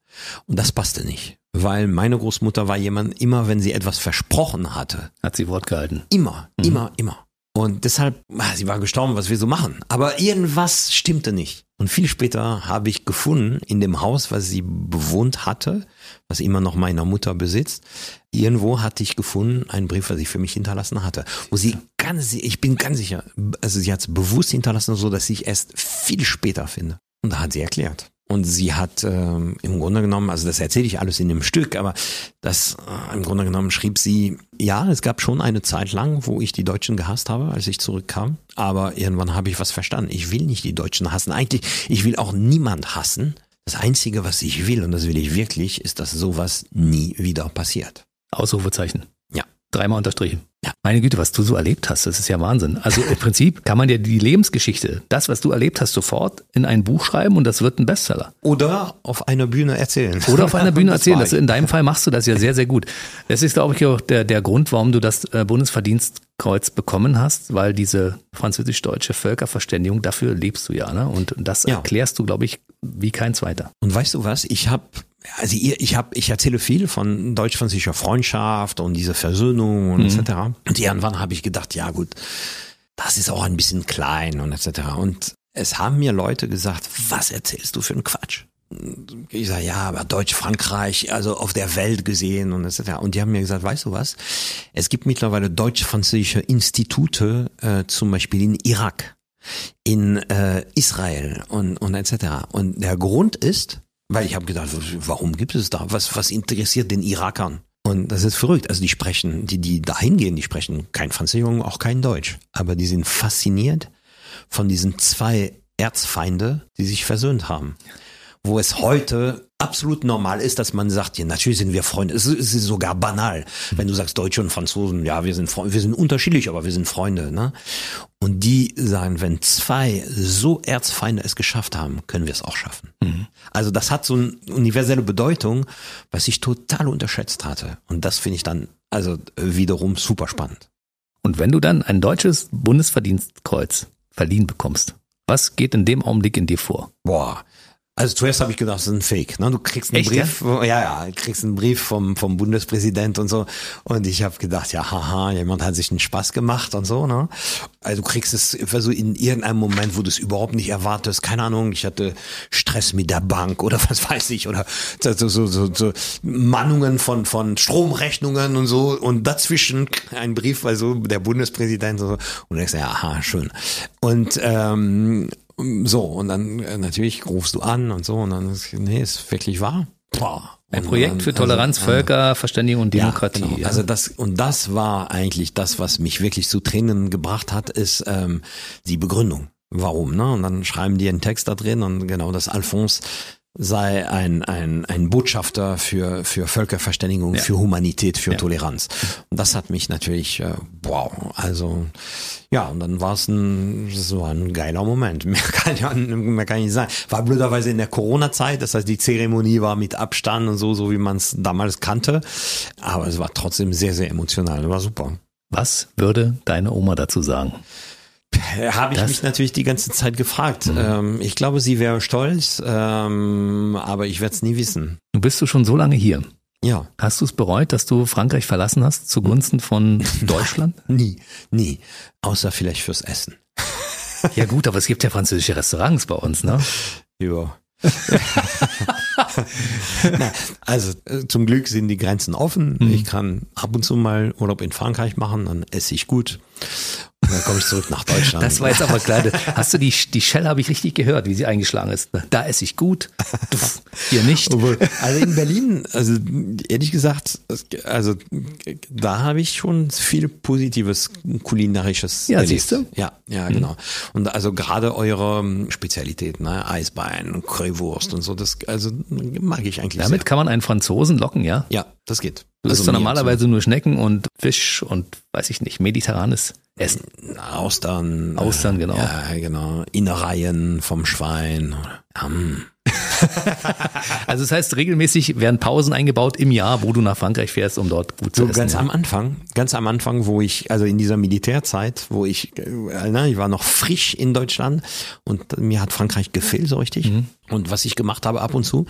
Und das passte nicht. Weil meine Großmutter war jemand, immer wenn sie etwas versprochen hatte. Hat sie Wort gehalten. Immer, mhm. immer, immer. Und deshalb, ah, sie war gestorben, was wir so machen. Aber irgendwas stimmte nicht. Und viel später habe ich gefunden, in dem Haus, was sie bewohnt hatte, was immer noch meiner Mutter besitzt, irgendwo hatte ich gefunden einen Brief, was sie für mich hinterlassen hatte. Wo sie ganz, ich bin ganz sicher, also sie hat es bewusst hinterlassen, so dass ich erst viel später finde. Und da hat sie erklärt. Und sie hat ähm, im Grunde genommen, also das erzähle ich alles in dem Stück, aber das äh, im Grunde genommen schrieb sie, ja, es gab schon eine Zeit lang, wo ich die Deutschen gehasst habe, als ich zurückkam. Aber irgendwann habe ich was verstanden. Ich will nicht die Deutschen hassen. Eigentlich, ich will auch niemand hassen. Das Einzige, was ich will, und das will ich wirklich, ist, dass sowas nie wieder passiert. Ausrufezeichen. Ja. Dreimal unterstrichen. Ja. Meine Güte, was du so erlebt hast, das ist ja Wahnsinn. Also im Prinzip kann man dir die Lebensgeschichte, das, was du erlebt hast, sofort in ein Buch schreiben und das wird ein Bestseller. Oder auf einer Bühne erzählen. Oder auf einer Bühne (laughs) erzählen. Das, in deinem Fall machst du das ja sehr, sehr gut. Das ist, glaube ich, auch der, der Grund, warum du das äh, Bundesverdienstkreuz bekommen hast, weil diese französisch-deutsche Völkerverständigung, dafür lebst du ja. Ne? Und das ja. erklärst du, glaube ich, wie kein zweiter. Und weißt du was? Ich habe also ich habe, ich erzähle viel von deutsch-französischer Freundschaft und diese Versöhnung und mhm. etc. Und irgendwann habe ich gedacht, ja gut, das ist auch ein bisschen klein und etc. Und es haben mir Leute gesagt, was erzählst du für einen Quatsch? Ich sage, ja, aber Deutsch-Frankreich, also auf der Welt gesehen und etc. Und die haben mir gesagt, weißt du was? Es gibt mittlerweile deutsch-französische Institute, äh, zum Beispiel in Irak, in äh, Israel und, und etc. Und der Grund ist, weil ich habe gedacht, warum gibt es da? Was, was interessiert den Irakern? Und das ist verrückt. Also die sprechen, die, die da hingehen, die sprechen kein Französisch, auch kein Deutsch. Aber die sind fasziniert von diesen zwei Erzfeinde, die sich versöhnt haben wo es heute absolut normal ist, dass man sagt, ja, natürlich sind wir Freunde. Es ist, sogar banal, wenn du sagst Deutsche und Franzosen, ja, wir sind wir sind unterschiedlich, aber wir sind Freunde, ne? Und die sagen, wenn zwei so Erzfeinde es geschafft haben, können wir es auch schaffen. Mhm. Also das hat so eine universelle Bedeutung, was ich total unterschätzt hatte. Und das finde ich dann also wiederum super spannend. Und wenn du dann ein deutsches Bundesverdienstkreuz verliehen bekommst, was geht in dem Augenblick in dir vor? Boah, also zuerst habe ich gedacht, das ist ein Fake. Ne? Du kriegst einen Echt, Brief, ja? ja, ja, kriegst einen Brief vom vom Bundespräsident und so. Und ich habe gedacht, ja, haha, jemand hat sich einen Spaß gemacht und so. Ne? Also du kriegst es so in irgendeinem Moment, wo du es überhaupt nicht erwartest. Keine Ahnung, ich hatte Stress mit der Bank oder (laughs) was weiß ich oder so so so, so Mannungen von von Stromrechnungen und so und dazwischen ein Brief, also der Bundespräsident und so. Und du denkst, ja, aha, schön. Und ähm, so, und dann äh, natürlich rufst du an und so, und dann ist, nee, ist wirklich wahr. Boah. Ein Projekt dann, für Toleranz, also, Völkerverständigung und Demokratie. Ja, genau. Also das und das war eigentlich das, was mich wirklich zu Tränen gebracht hat, ist ähm, die Begründung. Warum? Ne? Und dann schreiben die einen Text da drin und genau das Alphonse sei ein, ein, ein Botschafter für, für Völkerverständigung, ja. für Humanität, für ja. Toleranz. Und das hat mich natürlich, äh, wow, also ja, und dann war es ein, so ein geiler Moment. (laughs) Mehr kann, ja, mehr kann ich nicht sagen. War blöderweise in der Corona-Zeit, das heißt, die Zeremonie war mit Abstand und so, so wie man es damals kannte. Aber es war trotzdem sehr, sehr emotional. War super. Was würde deine Oma dazu sagen? Habe ich das? mich natürlich die ganze Zeit gefragt. Mhm. Ähm, ich glaube, sie wäre stolz, ähm, aber ich werde es nie wissen. Du bist du schon so lange hier. Ja. Hast du es bereut, dass du Frankreich verlassen hast zugunsten von (laughs) Deutschland? nie, nie. Außer vielleicht fürs Essen. (laughs) ja gut, aber es gibt ja französische Restaurants bei uns, ne? (laughs) Ja. Na, also äh, zum Glück sind die Grenzen offen. Mhm. Ich kann ab und zu mal Urlaub in Frankreich machen, dann esse ich gut. Und dann komme ich zurück nach Deutschland. Das war jetzt aber klar. Hast du die, die Shell habe ich richtig gehört, wie sie eingeschlagen ist. Da esse ich gut, (laughs) hier nicht. Also in Berlin, also ehrlich gesagt, also da habe ich schon viel positives kulinarisches ja, erlebt. Siehst du? Ja, ja, mhm. genau. Und also gerade eure Spezialitäten, ne? Eisbein, Currywurst und so, das also mag ich eigentlich Damit sehr. kann man einen Franzosen locken, ja? Ja, das geht. Du also isst normalerweise nur Schnecken und Fisch und weiß ich nicht, mediterranes Essen. Austern. Austern, genau. Ja, genau. Innereien vom Schwein. Um. (laughs) also das heißt, regelmäßig werden Pausen eingebaut im Jahr, wo du nach Frankreich fährst, um dort gut zu so, essen. Ganz am Anfang, ganz am Anfang, wo ich, also in dieser Militärzeit, wo ich, äh, ich war noch frisch in Deutschland und mir hat Frankreich gefehlt so richtig. Mhm. Und was ich gemacht habe ab und zu,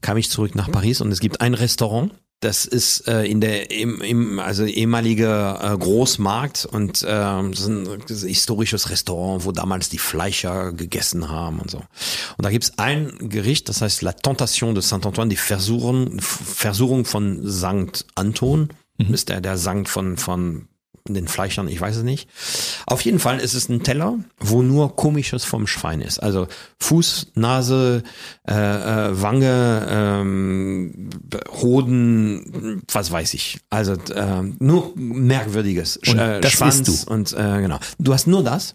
kam ich zurück nach Paris und es gibt ein Restaurant, das ist äh, in der im, im also ehemalige äh, Großmarkt und äh, das ist ein, historisches Restaurant, wo damals die Fleischer gegessen haben und so. Und da gibt's ein Gericht, das heißt La Tentation de Saint Antoine, die Versuchung, Versuchung von Sankt Anton. Mhm. Ist der der Sankt von von den Fleischern, ich weiß es nicht. Auf jeden Fall ist es ein Teller, wo nur komisches vom Schwein ist. Also Fuß, Nase, äh, äh, Wange, ähm, Hoden, was weiß ich. Also äh, nur merkwürdiges. Und äh, Schwanz und äh, genau. Du hast nur das.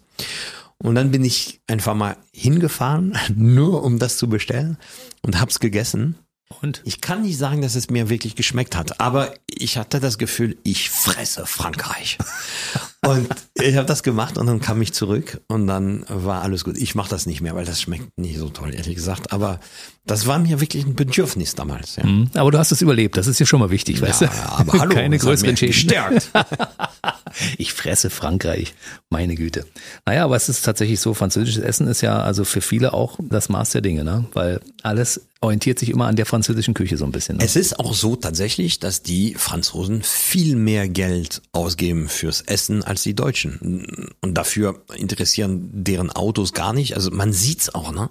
Und dann bin ich einfach mal hingefahren, (laughs) nur um das zu bestellen und hab's gegessen. Und? Ich kann nicht sagen, dass es mir wirklich geschmeckt hat, aber ich hatte das Gefühl, ich fresse Frankreich. Und ich habe das gemacht und dann kam ich zurück und dann war alles gut. Ich mache das nicht mehr, weil das schmeckt nicht so toll, ehrlich gesagt. Aber das war mir wirklich ein Bedürfnis damals. Ja. Mhm. Aber du hast es überlebt, das ist ja schon mal wichtig, Ja, weißt du? ja, aber hallo, Keine größeren Schäden. gestärkt. (laughs) Ich fresse Frankreich, meine Güte. Naja, aber es ist tatsächlich so, französisches Essen ist ja also für viele auch das Maß der Dinge, ne? Weil alles orientiert sich immer an der französischen Küche so ein bisschen. Ne? Es ist auch so tatsächlich, dass die Franzosen viel mehr Geld ausgeben fürs Essen als die Deutschen. Und dafür interessieren deren Autos gar nicht. Also man sieht's auch, ne?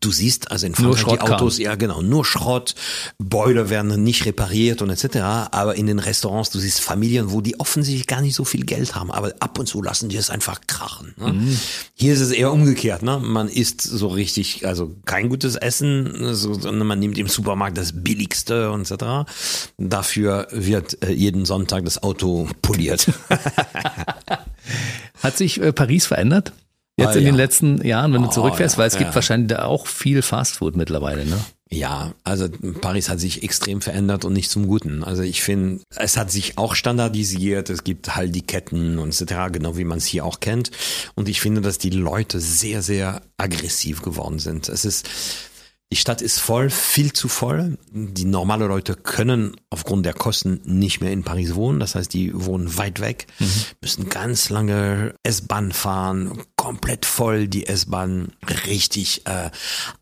Du siehst also in Frankreich die. Autos, ja genau, nur Schrott, Boiler werden nicht repariert und etc. Aber in den Restaurants, du siehst Familien, wo die offensichtlich gar nicht so viel Geld haben, aber ab und zu lassen die es einfach krachen. Ne? Hier ist es eher umgekehrt, ne? Man isst so richtig, also kein gutes Essen, so, sondern man nimmt im Supermarkt das Billigste und etc. Dafür wird äh, jeden Sonntag das Auto poliert. (laughs) Hat sich äh, Paris verändert? Jetzt Ah, in den ja. letzten Jahren, wenn du Oh, zurückfährst, weil es gibt wahrscheinlich da auch viel Fastfood mittlerweile, ne? Ja, also Paris hat sich extrem verändert und nicht zum Guten. Also ich finde, es hat sich auch standardisiert. Es gibt halt die Ketten und etc., genau wie man es hier auch kennt. Und ich finde, dass die Leute sehr, sehr aggressiv geworden sind. Es ist, die Stadt ist voll, viel zu voll. Die normale Leute können aufgrund der Kosten nicht mehr in Paris wohnen. Das heißt, die wohnen weit weg, müssen ganz lange S-Bahn fahren, komplett voll die S-Bahn, richtig äh,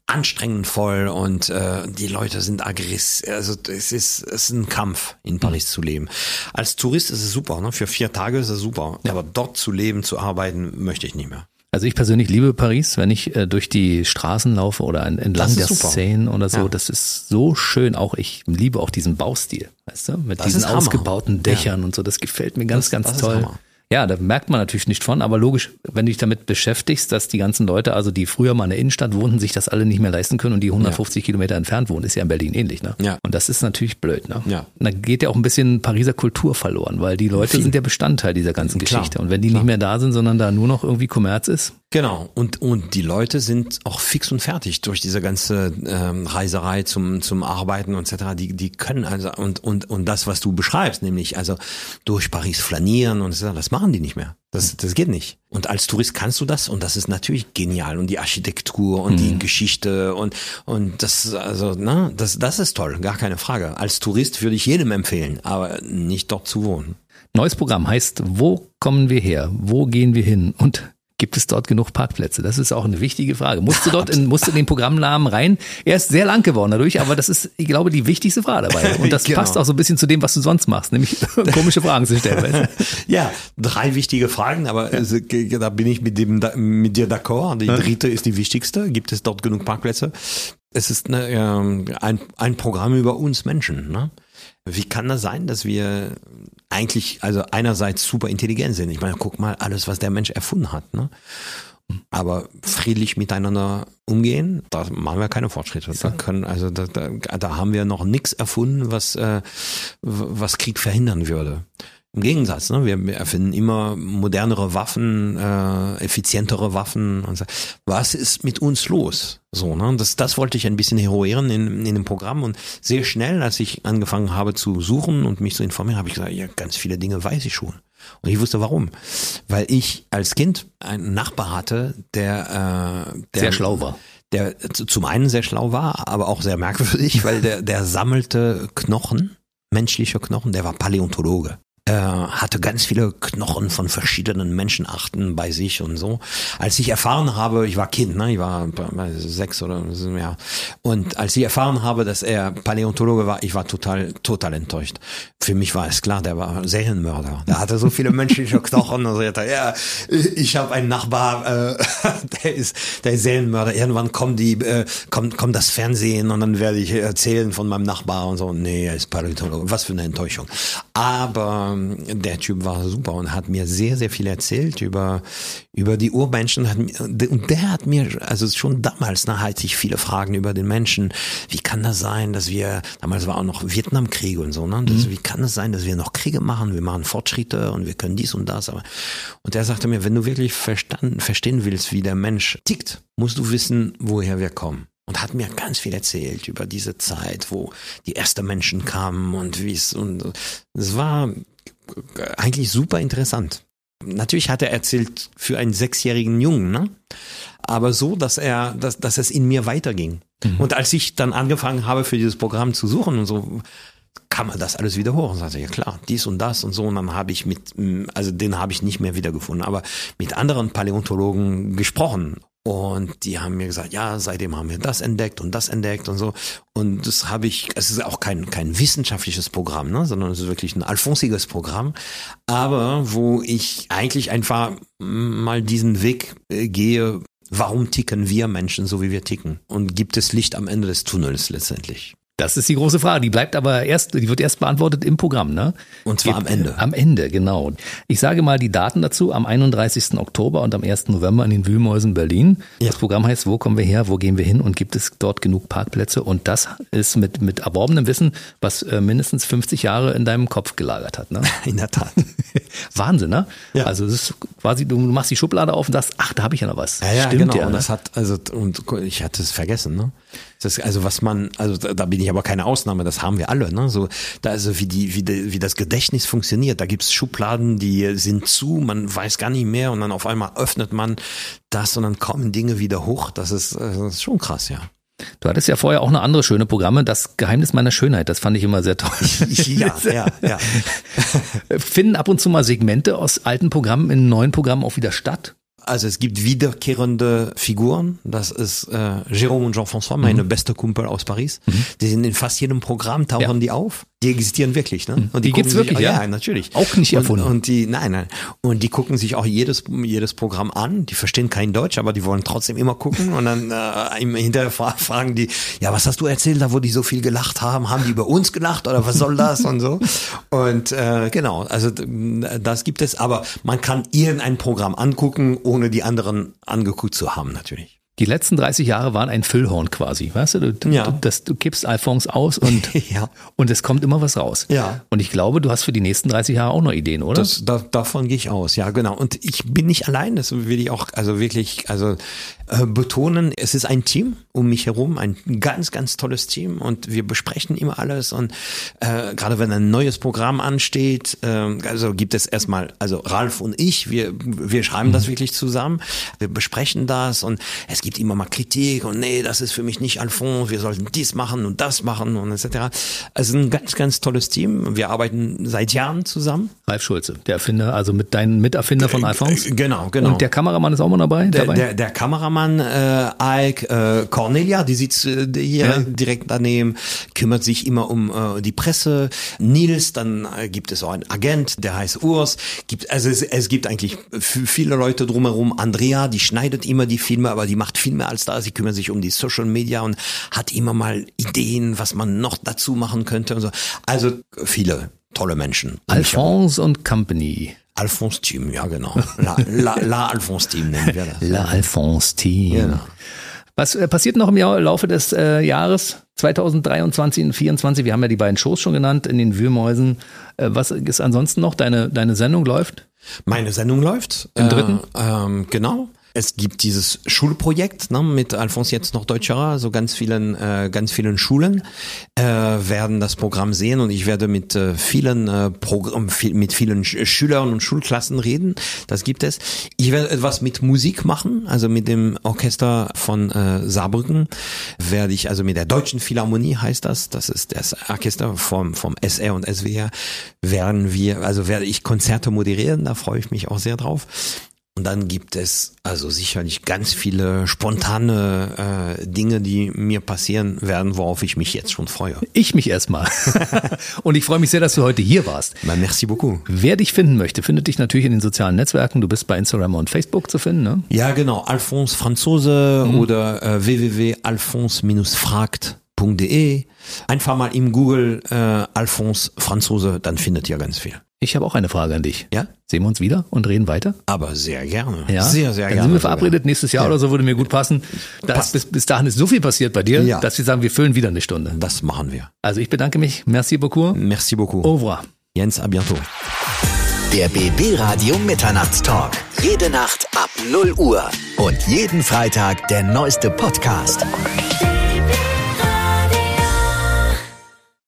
anstrengend voll und äh, die Leute sind aggressiv. Also es ist, es ist ein Kampf, in Paris zu leben. Als Tourist ist es super, ne? für vier Tage ist es super. Aber dort zu leben, zu arbeiten, möchte ich nicht mehr. Also ich persönlich liebe Paris, wenn ich äh, durch die Straßen laufe oder en- entlang der super. Seine oder so. Ja. Das ist so schön. Auch ich liebe auch diesen Baustil, weißt du, mit Das diesen ausgebauten Dächern und so. Das gefällt mir ganz, Das- ganz das toll. Ja, da merkt man natürlich nicht von, aber logisch, wenn du dich damit beschäftigst, dass die ganzen Leute, also die früher mal in der Innenstadt wohnten, sich das alle nicht mehr leisten können und die 150 Kilometer entfernt wohnen, ist ja in Berlin ähnlich, ne? Ja. Und das ist natürlich blöd, ne? Ja. Und da geht ja auch ein bisschen Pariser Kultur verloren, weil die Leute Viel. sind ja Bestandteil dieser ganzen Klar, Geschichte. Und wenn die klar. nicht mehr da sind, sondern da nur noch irgendwie Kommerz ist, Genau, und, und die Leute sind auch fix und fertig durch diese ganze ähm, Reiserei zum, zum Arbeiten und etc. Die, die können also, und, und, und das, was du beschreibst, nämlich also durch Paris flanieren und so, das machen die nicht mehr. Das, das geht nicht. Und als Tourist kannst du das und das ist natürlich genial. Und die Architektur und die Geschichte und, und das, also, ne, das, das ist toll, gar keine Frage. Als Tourist würde ich jedem empfehlen, aber nicht dort zu wohnen. Neues Programm heißt, wo kommen wir her? Wo gehen wir hin? Und gibt es dort genug Parkplätze? Das ist auch eine wichtige Frage. Musst du (laughs) dort in, musst du in den Programmnamen rein? Er ist sehr lang geworden dadurch, aber das ist, ich glaube, die wichtigste Frage dabei. (laughs) Und das Genau. passt auch so ein bisschen zu dem, was du sonst machst, nämlich (laughs) komische Fragen zu stellen. Weißt du? Ja, drei wichtige Fragen, aber äh, da bin ich mit dem mit dir d'accord. Die dritte ist die wichtigste. Gibt es dort genug Parkplätze? Es ist eine, ähm, ein, ein Programm über uns Menschen. Ne? Wie kann das sein, dass wir eigentlich, also einerseits super intelligent sind? Ich meine, guck mal, alles, was der Mensch erfunden hat. Ne? Aber friedlich miteinander umgehen, da machen wir keine Fortschritte. Da können, also da, da, da haben wir noch nichts erfunden, was, äh, was Krieg verhindern würde. Im Gegensatz, ne? wir, erfinden immer modernere Waffen, äh, effizientere Waffen. Und so. Was ist mit uns los? So, ne? Das, das wollte ich ein bisschen heroieren in, in dem Programm und sehr schnell, als ich angefangen habe zu suchen und mich zu informieren, habe ich gesagt, ja, ganz viele Dinge weiß ich schon. Und ich wusste warum. Weil ich als Kind einen Nachbar hatte, der, äh, der Sehr schlau war. Der zu- zum einen sehr schlau war, aber auch sehr merkwürdig, weil der, der sammelte Knochen, menschliche Knochen, der war Paläontologe. Er hatte ganz viele Knochen von verschiedenen Menschenarten bei sich und so. Als ich erfahren habe, ich war Kind, ne, ich war sechs oder so, ja. Und als ich erfahren habe, dass er Paläontologe war, ich war total, total enttäuscht. Für mich war es klar, der war Serienmörder. Der hatte so viele menschliche Knochen und so. Ich dachte, Ja, ich habe einen Nachbar, äh, (laughs) der ist, der ist Serienmörder. Irgendwann kommt die, äh, kommt, kommt das Fernsehen und dann werde ich erzählen von meinem Nachbar und so. Nee, er ist Paläontologe. Was für eine Enttäuschung. Aber ähm, der Typ war super und hat mir sehr, sehr viel erzählt über, über die Urmenschen. Und der hat mir, also schon damals, na, hatte ich viele Fragen über den Menschen. Wie kann das sein, dass wir, damals war auch noch Vietnamkrieg und so, ne? Das, mhm. Wie kann es das sein, dass wir noch Kriege machen? Wir machen Fortschritte und wir können dies und das. Aber, und er sagte mir, wenn du wirklich verstanden, verstehen willst, wie der Mensch tickt, musst du wissen, woher wir kommen und hat mir ganz viel erzählt über diese Zeit, wo die ersten Menschen kamen und wie es und es war eigentlich super interessant. Natürlich hat er erzählt für einen sechsjährigen Jungen, ne? aber so, dass er, dass, dass es in mir weiterging. Mhm. Und als ich dann angefangen habe, für dieses Programm zu suchen und so, kam man das alles wieder hoch und sagte, ja klar, dies und das und so. Und dann habe ich mit, also den habe ich nicht mehr wiedergefunden, aber mit anderen Paläontologen gesprochen. Und die haben mir gesagt, ja, seitdem haben wir das entdeckt und das entdeckt und so. Und das habe ich, es ist auch kein, kein wissenschaftliches Programm, ne, sondern es ist wirklich ein alfonsiges Programm. Aber wo ich eigentlich einfach mal diesen Weg äh, gehe, warum ticken wir Menschen so, wie wir ticken? Und gibt es Licht am Ende des Tunnels letztendlich? Das ist die große Frage. Die bleibt aber erst, die wird erst beantwortet im Programm, ne? Und zwar Geht, am Ende. Am Ende, genau. Ich sage mal die Daten dazu am 31. Oktober und am 1. November in den Wühlmäusen Berlin. Ja. Das Programm heißt, wo kommen wir her, wo gehen wir hin und gibt es dort genug Parkplätze? Und das ist mit, mit erworbenem Wissen, was äh, mindestens 50 Jahre in deinem Kopf gelagert hat, ne? (laughs) In der Tat. (laughs) Wahnsinn, ne? Ja. Also es ist quasi, du machst die Schublade auf und sagst, ach, da habe ich ja noch was. Ja, ja Stimmt genau. ja. Und das hat, also, und ich hatte es vergessen, ne? Das, also was man, also da bin ich aber keine Ausnahme, das haben wir alle. Ne? So, da also wie die, wie, die, wie das Gedächtnis funktioniert. Da gibt's Schubladen, die sind zu, man weiß gar nicht mehr und dann auf einmal öffnet man das und dann kommen Dinge wieder hoch. Das ist, das ist schon krass, ja. Du hattest ja vorher auch eine andere schöne Programme, das Geheimnis meiner Schönheit, das fand ich immer sehr toll. ja, (laughs) ja, ja. Finden ab und zu mal Segmente aus alten Programmen in neuen Programmen auch wieder statt? Also es gibt wiederkehrende Figuren. Das ist äh, Jérôme und Jean-François, meine mhm. beste Kumpel aus Paris. Mhm. Die sind in fast jedem Programm, tauchen ja. die auf. Die existieren wirklich, ne? Mhm. Und die, die gibt's wirklich, sich, ja? ja? natürlich. Auch nicht erfunden. Und, und, die, nein, nein. Und die gucken sich auch jedes jedes Programm an. Die verstehen kein Deutsch, aber die wollen trotzdem immer gucken. Und dann äh, hinterher fragen die, ja, was hast du erzählt, da wo die so viel gelacht haben? Haben die über uns gelacht oder was soll das und so? Und äh, genau, also das gibt es. Aber man kann irgendein Programm angucken, ohne die anderen angeguckt zu haben, natürlich. Die letzten 30 Jahre waren ein Füllhorn quasi, weißt du? Du, ja. du, das, du kippst Alphonse aus und, (laughs) ja. und es kommt immer was raus. Ja. Und ich glaube, du hast für die nächsten 30 Jahre auch noch Ideen, oder? Das, da, davon gehe ich aus, ja, genau. Und ich bin nicht allein, das will ich auch, also wirklich, also äh, betonen, es ist ein Team um mich herum, ein ganz, ganz tolles Team und wir besprechen immer alles und äh, gerade wenn ein neues Programm ansteht, äh, also gibt es erstmal, also Ralf und ich, wir, wir schreiben mhm. das wirklich zusammen, wir besprechen das und es gibt immer mal Kritik und nee, das ist für mich nicht Alphonse, wir sollten dies machen und das machen und etc. Also ein ganz, ganz tolles Team. Wir arbeiten seit Jahren zusammen. Ralf Schulze, der Erfinder, also mit deinem Miterfinder von Alphonse. Genau, genau. Und der Kameramann ist auch mal dabei? Der, dabei? der, der Kameramann äh, Ike, äh, Cornelia, die sitzt äh, hier ja. direkt daneben, kümmert sich immer um äh, die Presse. Nils, dann äh, gibt es auch einen Agent, der heißt Urs. Gibt, also es, es gibt eigentlich viele Leute drumherum. Andrea, die schneidet immer die Filme, aber die macht viel mehr als da. Sie kümmert sich um die Social Media und hat immer mal Ideen, was man noch dazu machen könnte und so. Also viele tolle Menschen. Alphonse und Company. Alphonse Team, ja genau. La, La, La Alphonse Team nennen wir das. La Alphonse Team. Genau. Was äh, passiert noch im Jahr, Laufe des äh, Jahres 2023 und 2024? Wir haben ja die beiden Shows schon genannt in den Wühlmäusen. Äh, was ist ansonsten noch? Deine, deine Sendung läuft? Meine Sendung läuft. Im dritten? Äh, ähm, genau. Es gibt dieses Schulprojekt ne, mit Alphonse jetzt noch Deutscherer, so ganz vielen, äh, ganz vielen Schulen äh, werden das Programm sehen und ich werde mit äh, vielen äh, Programm, viel, mit vielen Sch Schülern und Schulklassen reden. Das gibt es. Ich werde etwas mit Musik machen, also mit dem Orchester von äh, Saarbrücken werde ich, also mit der Deutschen Philharmonie heißt das, das ist das Orchester vom vom SR und SWR, werden wir, also werde ich Konzerte moderieren, da freue ich mich auch sehr drauf. Und dann gibt es also sicherlich ganz viele spontane äh, Dinge, die mir passieren werden, worauf ich mich jetzt schon freue. Ich mich erstmal. (laughs) Und ich freue mich sehr, dass du heute hier warst. Na, merci beaucoup. Wer dich finden möchte, findet dich natürlich in den sozialen Netzwerken. Du bist bei Instagram und Facebook zu finden, ne? Ja, genau. Alphonse Franzose mhm. oder äh, www.alphonse-fragt.de. Einfach mal im Google äh, Alphonse Franzose, dann findet ihr ganz viel. Ich habe auch eine Frage an dich. Ja? Sehen wir uns wieder und reden weiter? Aber sehr gerne. Ja? Sehr, sehr Dann gerne. sind wir sogar. verabredet nächstes Jahr Ja. oder so, würde mir gut passen. Das, bis, bis dahin ist so viel passiert bei dir, Ja. dass wir sagen, wir füllen wieder eine Stunde. Das machen wir. Also ich bedanke mich. Merci beaucoup. Merci beaucoup. Au revoir. Jens, à bientôt. Der BB Radio Mitternachtstalk. Jede Nacht ab 0 Uhr. Und jeden Freitag der neueste Podcast.